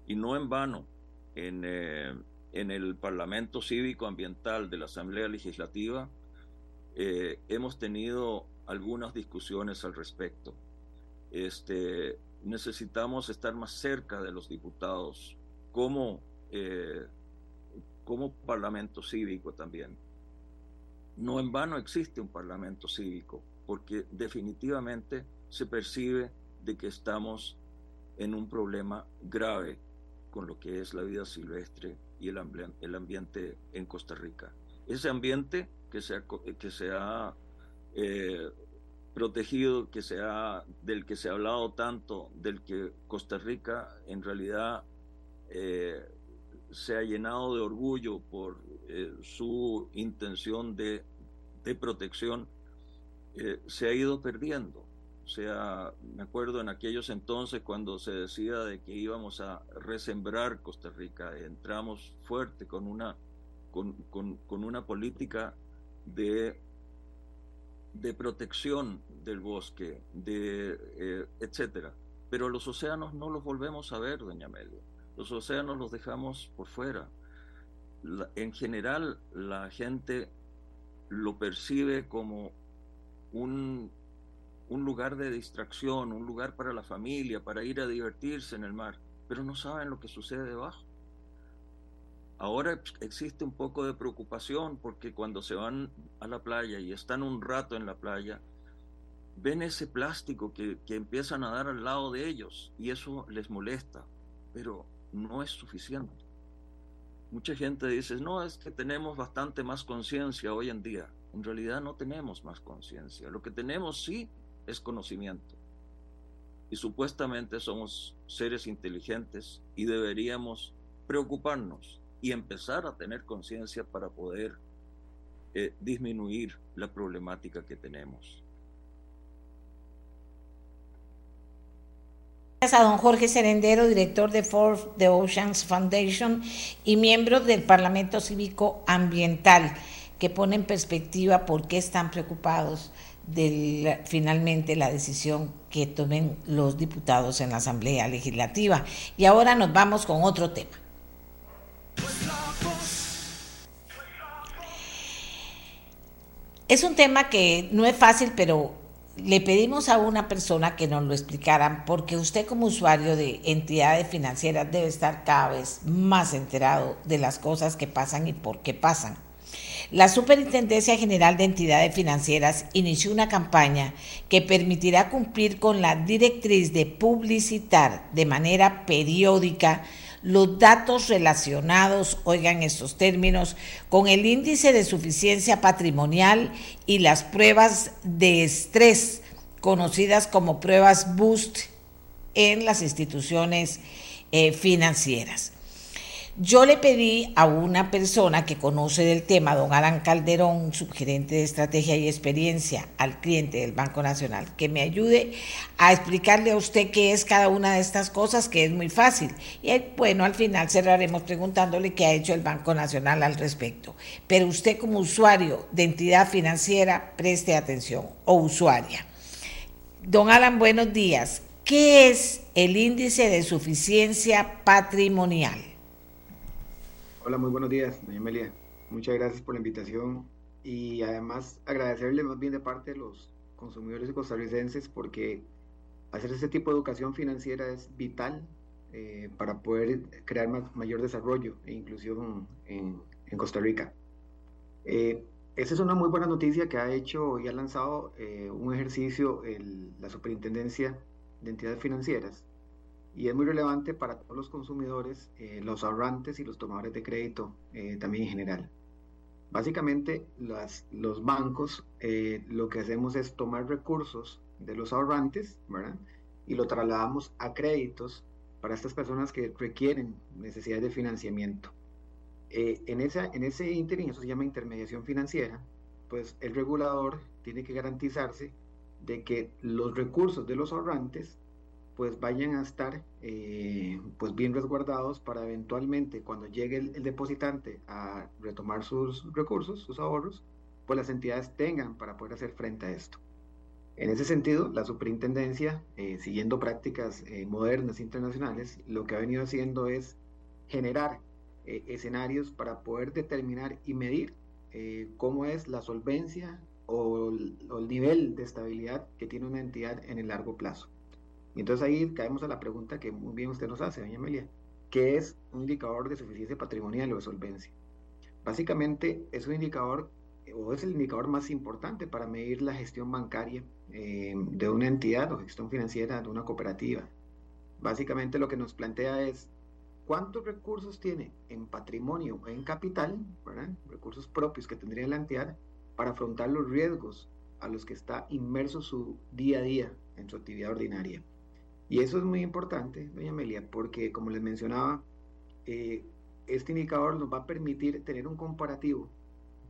Y no en vano, en, eh, en el Parlamento Cívico Ambiental de la Asamblea Legislativa eh, hemos tenido algunas discusiones al respecto. Este, necesitamos estar más cerca de los diputados como, eh, como Parlamento Cívico también no en vano existe un parlamento cívico, porque definitivamente se percibe de que estamos en un problema grave con lo que es la vida silvestre y el, ambiente en Costa Rica. Ese ambiente que se ha, que se eh, protegido, que se del que se ha hablado tanto, del que Costa Rica en realidad eh, se ha llenado de orgullo por eh, su intención de, protección, eh, se ha ido perdiendo. O sea, me acuerdo en aquellos entonces cuando se decía de que íbamos a resembrar Costa Rica, entramos fuerte con una, con, una política de, de protección del bosque, de, eh, etcétera. Pero los océanos no los volvemos a ver, doña Amelia los océanos los dejamos por fuera. en general, la gente lo percibe como un, un lugar de distracción, un lugar para la familia, para ir a divertirse en el mar, pero no saben lo que sucede debajo. Ahora existe un poco de preocupación porque cuando se van a la playa y están un rato en la playa, ven ese plástico que, que empiezan a dar al lado de ellos y eso les molesta. Pero no es suficiente. Mucha gente dice, no, es que tenemos bastante más conciencia hoy en día. En realidad no tenemos más conciencia. Lo que tenemos sí es conocimiento. Y supuestamente somos seres inteligentes y deberíamos preocuparnos y empezar a tener conciencia para poder eh, disminuir la problemática que tenemos. a don Jorge Serendero, director de Ford the Oceans Foundation y miembro del Parlamento Cívico Ambiental, que pone en perspectiva por qué están preocupados de finalmente la decisión que tomen los diputados en la Asamblea Legislativa. Y ahora nos vamos con otro tema. Es un tema que no es fácil, pero le pedimos a una persona que nos lo explicaran, porque usted como usuario de entidades financieras debe estar cada vez más enterado de las cosas que pasan y por qué pasan. La Superintendencia General de Entidades Financieras inició una campaña que permitirá cumplir con la directriz de publicitar de manera periódica los datos relacionados, oigan estos términos, con el índice de suficiencia patrimonial y las pruebas de estrés, conocidas como pruebas BOOST en las instituciones eh, financieras. Yo le pedí a una persona que conoce del tema, don Alan Calderón, subgerente de estrategia y experiencia al cliente del Banco Nacional, que me ayude a explicarle a usted qué es cada una de estas cosas, que es muy fácil. Y bueno, al final cerraremos preguntándole qué ha hecho el Banco Nacional al respecto. Pero usted como usuario de entidad financiera, preste atención, o usuaria. Don Alan, buenos días. ¿Qué es el índice de suficiencia patrimonial? Hola, muy buenos días, doña Amelia. Muchas gracias por la invitación y además agradecerle más bien de parte de los consumidores costarricenses porque hacer este tipo de educación financiera es vital eh, para poder crear más, mayor desarrollo e inclusión en, en, Costa Rica. Eh, esa es una muy buena noticia que ha hecho y ha lanzado eh, un ejercicio la Superintendencia de Entidades Financieras y es muy relevante para todos los consumidores, eh, los ahorrantes y los tomadores de crédito también en general. Básicamente, las, los bancos lo que hacemos es tomar recursos de los ahorrantes ¿verdad? y lo trasladamos a créditos para estas personas que requieren necesidades de financiamiento. Eh, en, esa, en ese interín, eso se llama intermediación financiera, pues el regulador tiene que garantizarse de que los recursos de los ahorrantes pues vayan a estar eh, pues bien resguardados para eventualmente cuando llegue el, depositante a retomar sus recursos, sus ahorros, pues las entidades tengan para poder hacer frente a esto. En ese sentido, la superintendencia, eh, siguiendo prácticas modernas internacionales, lo que ha venido haciendo es generar eh, escenarios para poder determinar y medir eh, cómo es la solvencia o el, nivel de estabilidad que tiene una entidad en el largo plazo. Y entonces ahí caemos a la pregunta que muy bien usted nos hace, doña Amelia, ¿qué es un indicador de suficiencia patrimonial o de solvencia? Básicamente es un indicador o es el indicador más importante para medir la gestión bancaria eh, de una entidad o gestión financiera de una cooperativa. Básicamente lo que nos plantea es cuántos recursos tiene en patrimonio o en capital, recursos propios que tendría la entidad para afrontar los riesgos a los que está inmerso su día a día en su actividad ordinaria. Y eso es muy importante, doña Amelia, porque como les mencionaba, eh, este indicador nos va a permitir tener un comparativo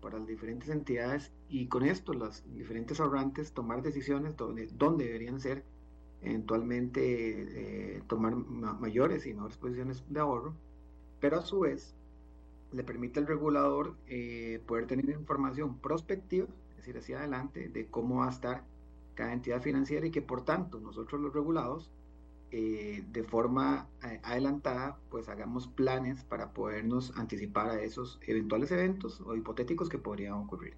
para las diferentes entidades y con esto los diferentes ahorrantes tomar decisiones donde, dónde deberían ser eventualmente eh, tomar mayores y mejores posiciones de ahorro, pero a su vez le permite al regulador eh, poder tener información prospectiva, es decir, hacia adelante, de cómo va a estar cada entidad financiera y que por tanto nosotros los regulados, eh, de forma adelantada, pues hagamos planes para podernos anticipar a esos eventuales eventos o hipotéticos que podrían ocurrir.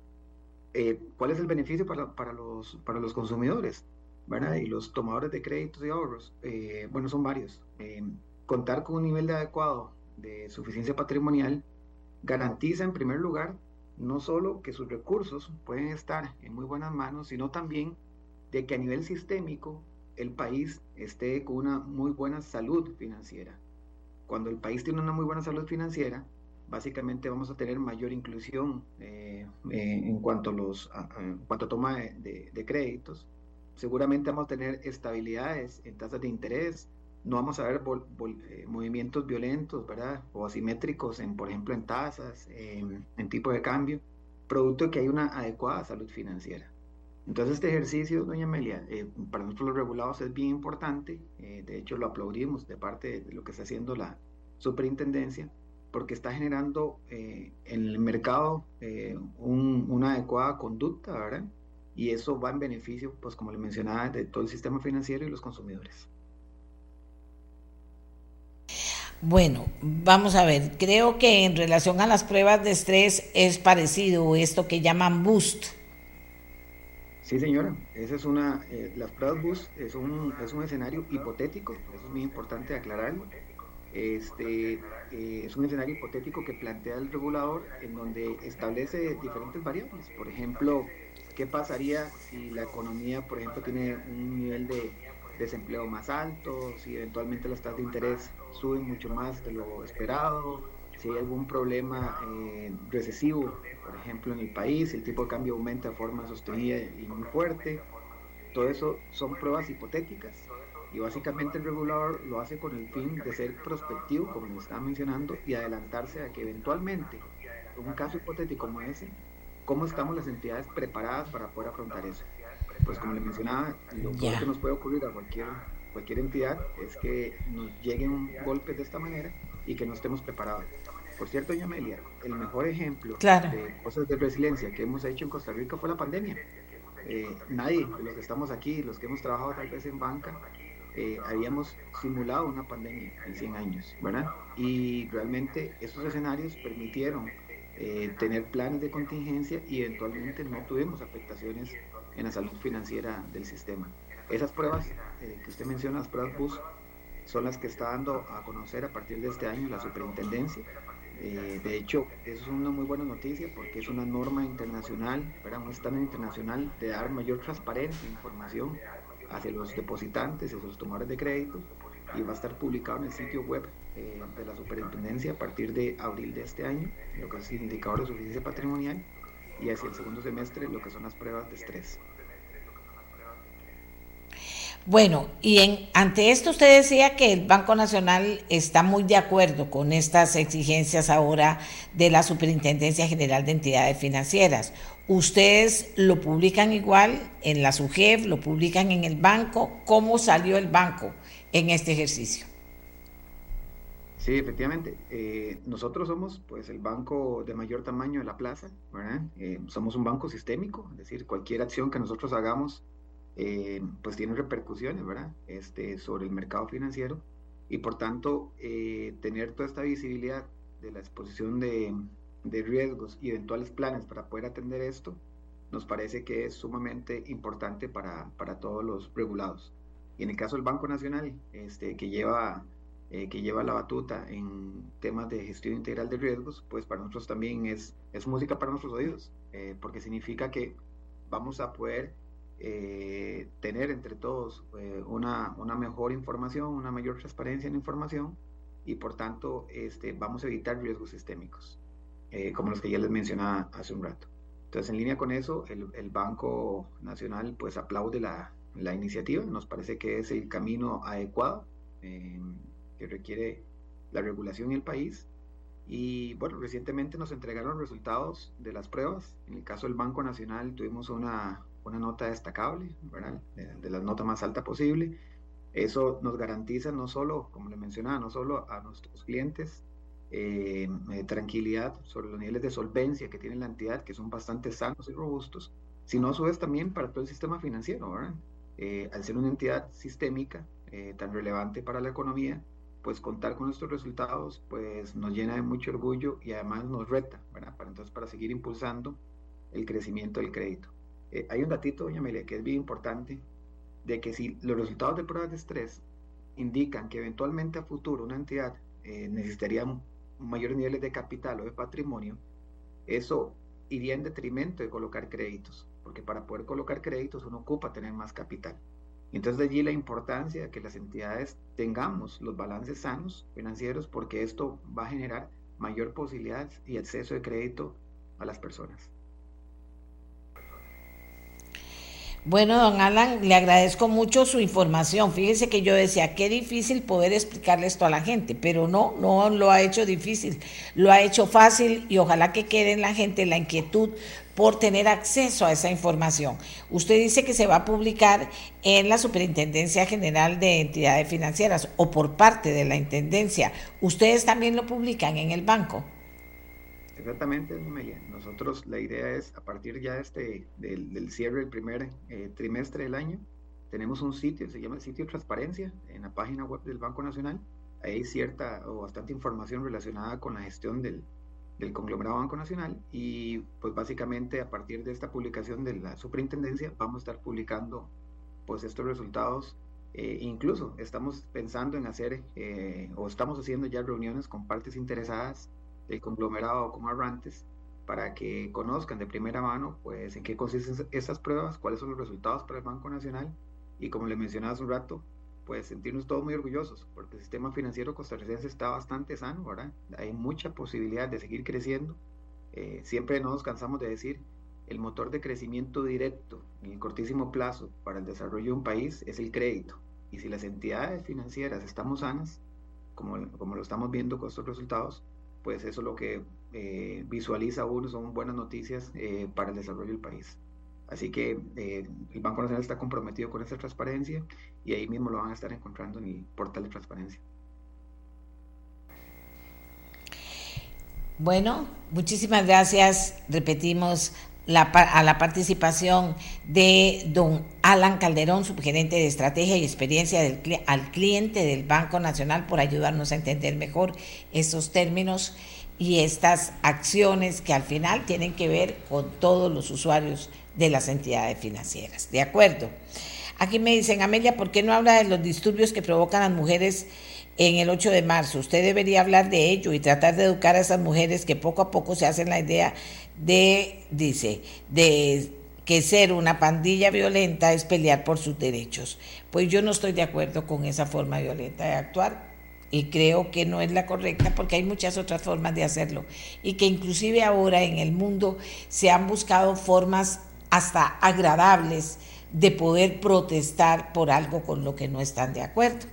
¿Cuál es el beneficio para, para, los, para los consumidores? Y los tomadores de créditos y ahorros, eh, bueno, son varios. Eh, contar con un nivel de adecuado de suficiencia patrimonial garantiza en primer lugar no solo que sus recursos pueden estar en muy buenas manos, sino también de que a nivel sistémico el país esté con una muy buena salud financiera. Cuando el país tiene una muy buena salud financiera, básicamente vamos a tener mayor inclusión eh, en, cuanto a los, en cuanto toma de créditos, seguramente vamos a tener estabilidades en tasas de interés, no vamos a ver eh, movimientos violentos, ¿verdad? O asimétricos, en, por ejemplo, en tasas, en, tipo de cambio, producto de que hay una adecuada salud financiera. Entonces, este ejercicio, doña Amelia, eh, para nosotros los regulados es bien importante, eh, de hecho lo aplaudimos de parte de lo que está haciendo la superintendencia, porque está generando en el mercado una adecuada conducta, ¿verdad? y eso va en beneficio, pues como le mencionaba, de todo el sistema financiero y los consumidores. Bueno, vamos a ver, creo que en relación a las pruebas de estrés es parecido esto que llaman boost. Sí, señora, esa es una, eh, las pruebas boost es un, es un escenario hipotético, eso es muy importante aclararlo. Este, eh, es un escenario hipotético que plantea el regulador en donde establece diferentes variables, por ejemplo, ¿Qué pasaría si la economía, por ejemplo, tiene un nivel de desempleo más alto, si eventualmente las tasas de interés suben mucho más de lo esperado, si hay algún problema eh, recesivo, por ejemplo, en el país, el tipo de cambio aumenta de forma sostenida y muy fuerte? Todo eso son pruebas hipotéticas y básicamente el regulador lo hace con el fin de ser prospectivo, como estaba mencionando, y adelantarse a que eventualmente, en un caso hipotético como ese, ¿Cómo estamos las entidades preparadas para poder afrontar eso? Pues como le mencionaba, lo que nos puede ocurrir a cualquier, cualquier entidad es que nos lleguen golpes de esta manera y que no estemos preparados. Por cierto, doña Amelia, el mejor ejemplo de cosas de resiliencia que hemos hecho en Costa Rica fue la pandemia. Eh, nadie de los que estamos aquí, los que hemos trabajado tal vez en banca, eh, habíamos simulado una pandemia en 100 años, ¿verdad? Y realmente esos escenarios permitieron eh, tener planes de contingencia y eventualmente no tuvimos afectaciones en la salud financiera del sistema. Esas pruebas eh, que usted menciona, las pruebas BUS, son las que está dando a conocer a partir de este año la superintendencia. Eh, de hecho, eso es una muy buena noticia porque es una norma internacional, un estándar internacional de dar mayor transparencia e información hacia los depositantes hacia los tomadores de crédito y va a estar publicado en el sitio web eh, de la superintendencia a partir de abril de este año, lo que es el indicador de suficiencia patrimonial y hacia el segundo semestre lo que son las pruebas de estrés. Bueno, y en, ante esto usted decía que el Banco Nacional está muy de acuerdo con estas exigencias ahora de la Superintendencia General de Entidades Financieras. ¿Ustedes lo publican igual en la SUGEF, lo publican en el banco? ¿Cómo salió el banco en este ejercicio? Sí, efectivamente. Eh, nosotros somos pues el banco de mayor tamaño de la plaza, ¿verdad? Eh, somos un banco sistémico, es decir, cualquier acción que nosotros hagamos eh, pues tiene repercusiones, ¿verdad? Este, sobre el mercado financiero y por tanto tener toda esta visibilidad de la exposición de, de riesgos y eventuales planes para poder atender esto, nos parece que es sumamente importante para, para todos los regulados. Y en el caso del Banco Nacional, este, que lleva eh, que lleva la batuta en temas de gestión integral de riesgos, pues para nosotros también es, es música para nuestros oídos, eh, porque significa que vamos a poder eh, tener entre todos una, una mejor información, una mayor transparencia en la información y por tanto este, vamos a evitar riesgos sistémicos, como los que ya les mencionaba hace un rato. Entonces, en línea con eso, el, el Banco Nacional pues aplaude la, la, iniciativa, nos parece que es el camino adecuado que requiere la regulación en el país. Y bueno, recientemente nos entregaron resultados de las pruebas. En el caso del Banco Nacional tuvimos una, una nota destacable, ¿verdad? De, la nota más alta posible. Eso nos garantiza no solo, como le mencionaba, no solo a nuestros clientes eh, eh, tranquilidad sobre los niveles de solvencia que tiene la entidad, que son bastante sanos y robustos, sino a su vez también para todo el sistema financiero, ¿verdad? Eh, al ser una entidad sistémica tan relevante para la economía, pues contar con estos resultados pues nos llena de mucho orgullo y además nos reta, ¿verdad? Para entonces para seguir impulsando el crecimiento del crédito. Eh, hay un datito, doña Amelia, que es bien importante, de que si los resultados de pruebas de estrés indican que eventualmente a futuro una entidad eh, necesitaría mayores niveles de capital o de patrimonio, eso iría en detrimento de colocar créditos, porque para poder colocar créditos uno ocupa tener más capital. Entonces de allí la importancia de que las entidades tengamos los balances sanos financieros porque esto va a generar mayor posibilidad y acceso de crédito a las personas. Bueno, don Alan, le agradezco mucho su información. Fíjese que yo decía, qué difícil poder explicarle esto a la gente, pero no, no lo ha hecho difícil, lo ha hecho fácil y ojalá que quede en la gente la inquietud por tener acceso a esa información. Usted dice que se va a publicar en la Superintendencia General de Entidades Financieras o por parte de la Intendencia. ¿Ustedes también lo publican en el banco? Exactamente, Amelia. Nosotros la idea es, a partir ya este, del, cierre del primer eh, trimestre del año, tenemos un sitio, se llama el sitio Transparencia, en la página web del Banco Nacional. Ahí hay cierta o bastante información relacionada con la gestión del, del conglomerado Banco Nacional y pues básicamente a partir de esta publicación de la superintendencia vamos a estar publicando pues estos resultados eh, incluso estamos pensando en hacer eh, o estamos haciendo ya reuniones con partes interesadas del conglomerado como Arrantes para que conozcan de primera mano pues en qué consisten estas pruebas, cuáles son los resultados para el Banco Nacional y como le mencionaba hace un rato, pues sentirnos todos muy orgullosos, porque el sistema financiero costarricense está bastante sano, ¿verdad? Hay mucha posibilidad de seguir creciendo. Eh, siempre no nos cansamos de decir, el motor de crecimiento directo en el cortísimo plazo para el desarrollo de un país es el crédito. Y si las entidades financieras estamos sanas, como, como lo estamos viendo con estos resultados, pues eso lo que eh, visualiza uno son buenas noticias eh, para el desarrollo del país. Así que eh, el Banco Nacional está comprometido con esta transparencia y ahí mismo lo van a estar encontrando en el portal de transparencia. Bueno, muchísimas gracias. Repetimos a la participación de don Alan Calderón, subgerente de estrategia y experiencia al cliente del Banco Nacional, por ayudarnos a entender mejor esos términos y estas acciones que al final tienen que ver con todos los usuarios de las entidades financieras. ¿De acuerdo? Aquí me dicen, Amelia, ¿por qué no habla de los disturbios que provocan las mujeres en el 8 de marzo. Usted debería hablar de ello y tratar de educar a esas mujeres que poco a poco se hacen la idea de, dice, de que ser una pandilla violenta es pelear por sus derechos. Pues yo no estoy de acuerdo con esa forma violenta de actuar y creo que no es la correcta porque hay muchas otras formas de hacerlo y que inclusive ahora en el mundo se han buscado formas hasta agradables de poder protestar por algo con lo que no están de acuerdo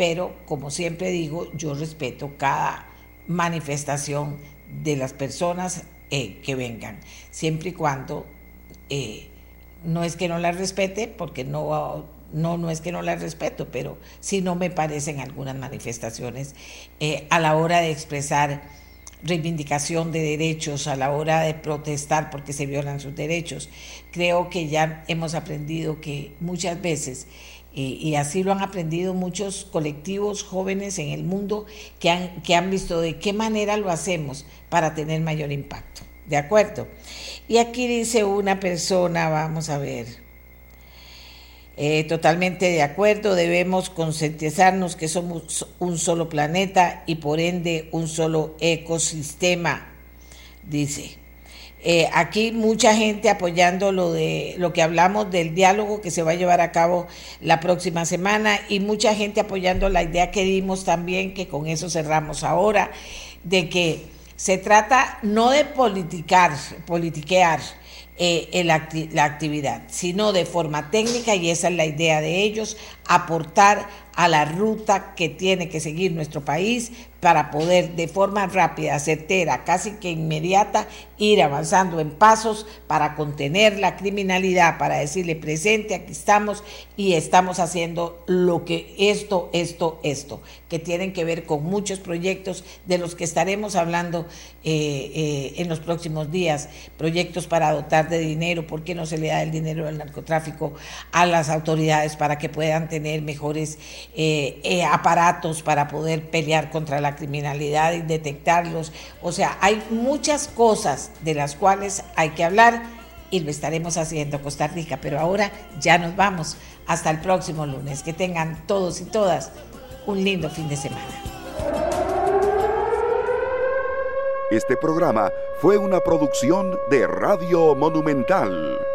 pero como siempre digo, yo respeto cada manifestación de las personas eh, que vengan, siempre y cuando eh, no es que no las respete, porque no, no, no es que no las respeto, pero sí no me parecen algunas manifestaciones eh, a la hora de expresar reivindicación de derechos, a la hora de protestar porque se violan sus derechos. Creo que ya hemos aprendido que muchas veces y, así lo han aprendido muchos colectivos jóvenes en el mundo que han, que han visto de qué manera lo hacemos para tener mayor impacto. ¿De acuerdo? Y aquí dice una persona, vamos a ver, eh, totalmente de acuerdo, debemos concientizarnos que somos un solo planeta y por ende un solo ecosistema, dice. Eh, aquí mucha gente apoyando lo de lo que hablamos del diálogo que se va a llevar a cabo la próxima semana y mucha gente apoyando la idea que dimos también, que con eso cerramos ahora, de que se trata no de politicar, politiquear eh, la, la actividad, sino de forma técnica, y esa es la idea de ellos, aportar a la ruta que tiene que seguir nuestro país para poder de forma rápida, certera, casi que inmediata, ir avanzando en pasos para contener la criminalidad, para decirle presente, aquí estamos y estamos haciendo lo que esto, esto, esto, que tienen que ver con muchos proyectos de los que estaremos hablando eh, eh, en los próximos días, proyectos para dotar de dinero, ¿por qué no se le da el dinero del narcotráfico a las autoridades para que puedan tener mejores eh, aparatos para poder pelear contra la criminalidad y detectarlos. O sea, hay muchas cosas de las cuales hay que hablar y lo estaremos haciendo Costa Rica, pero ahora ya nos vamos. Hasta el próximo lunes. Que tengan todos y todas un lindo fin de semana. Este programa fue una producción de Radio Monumental.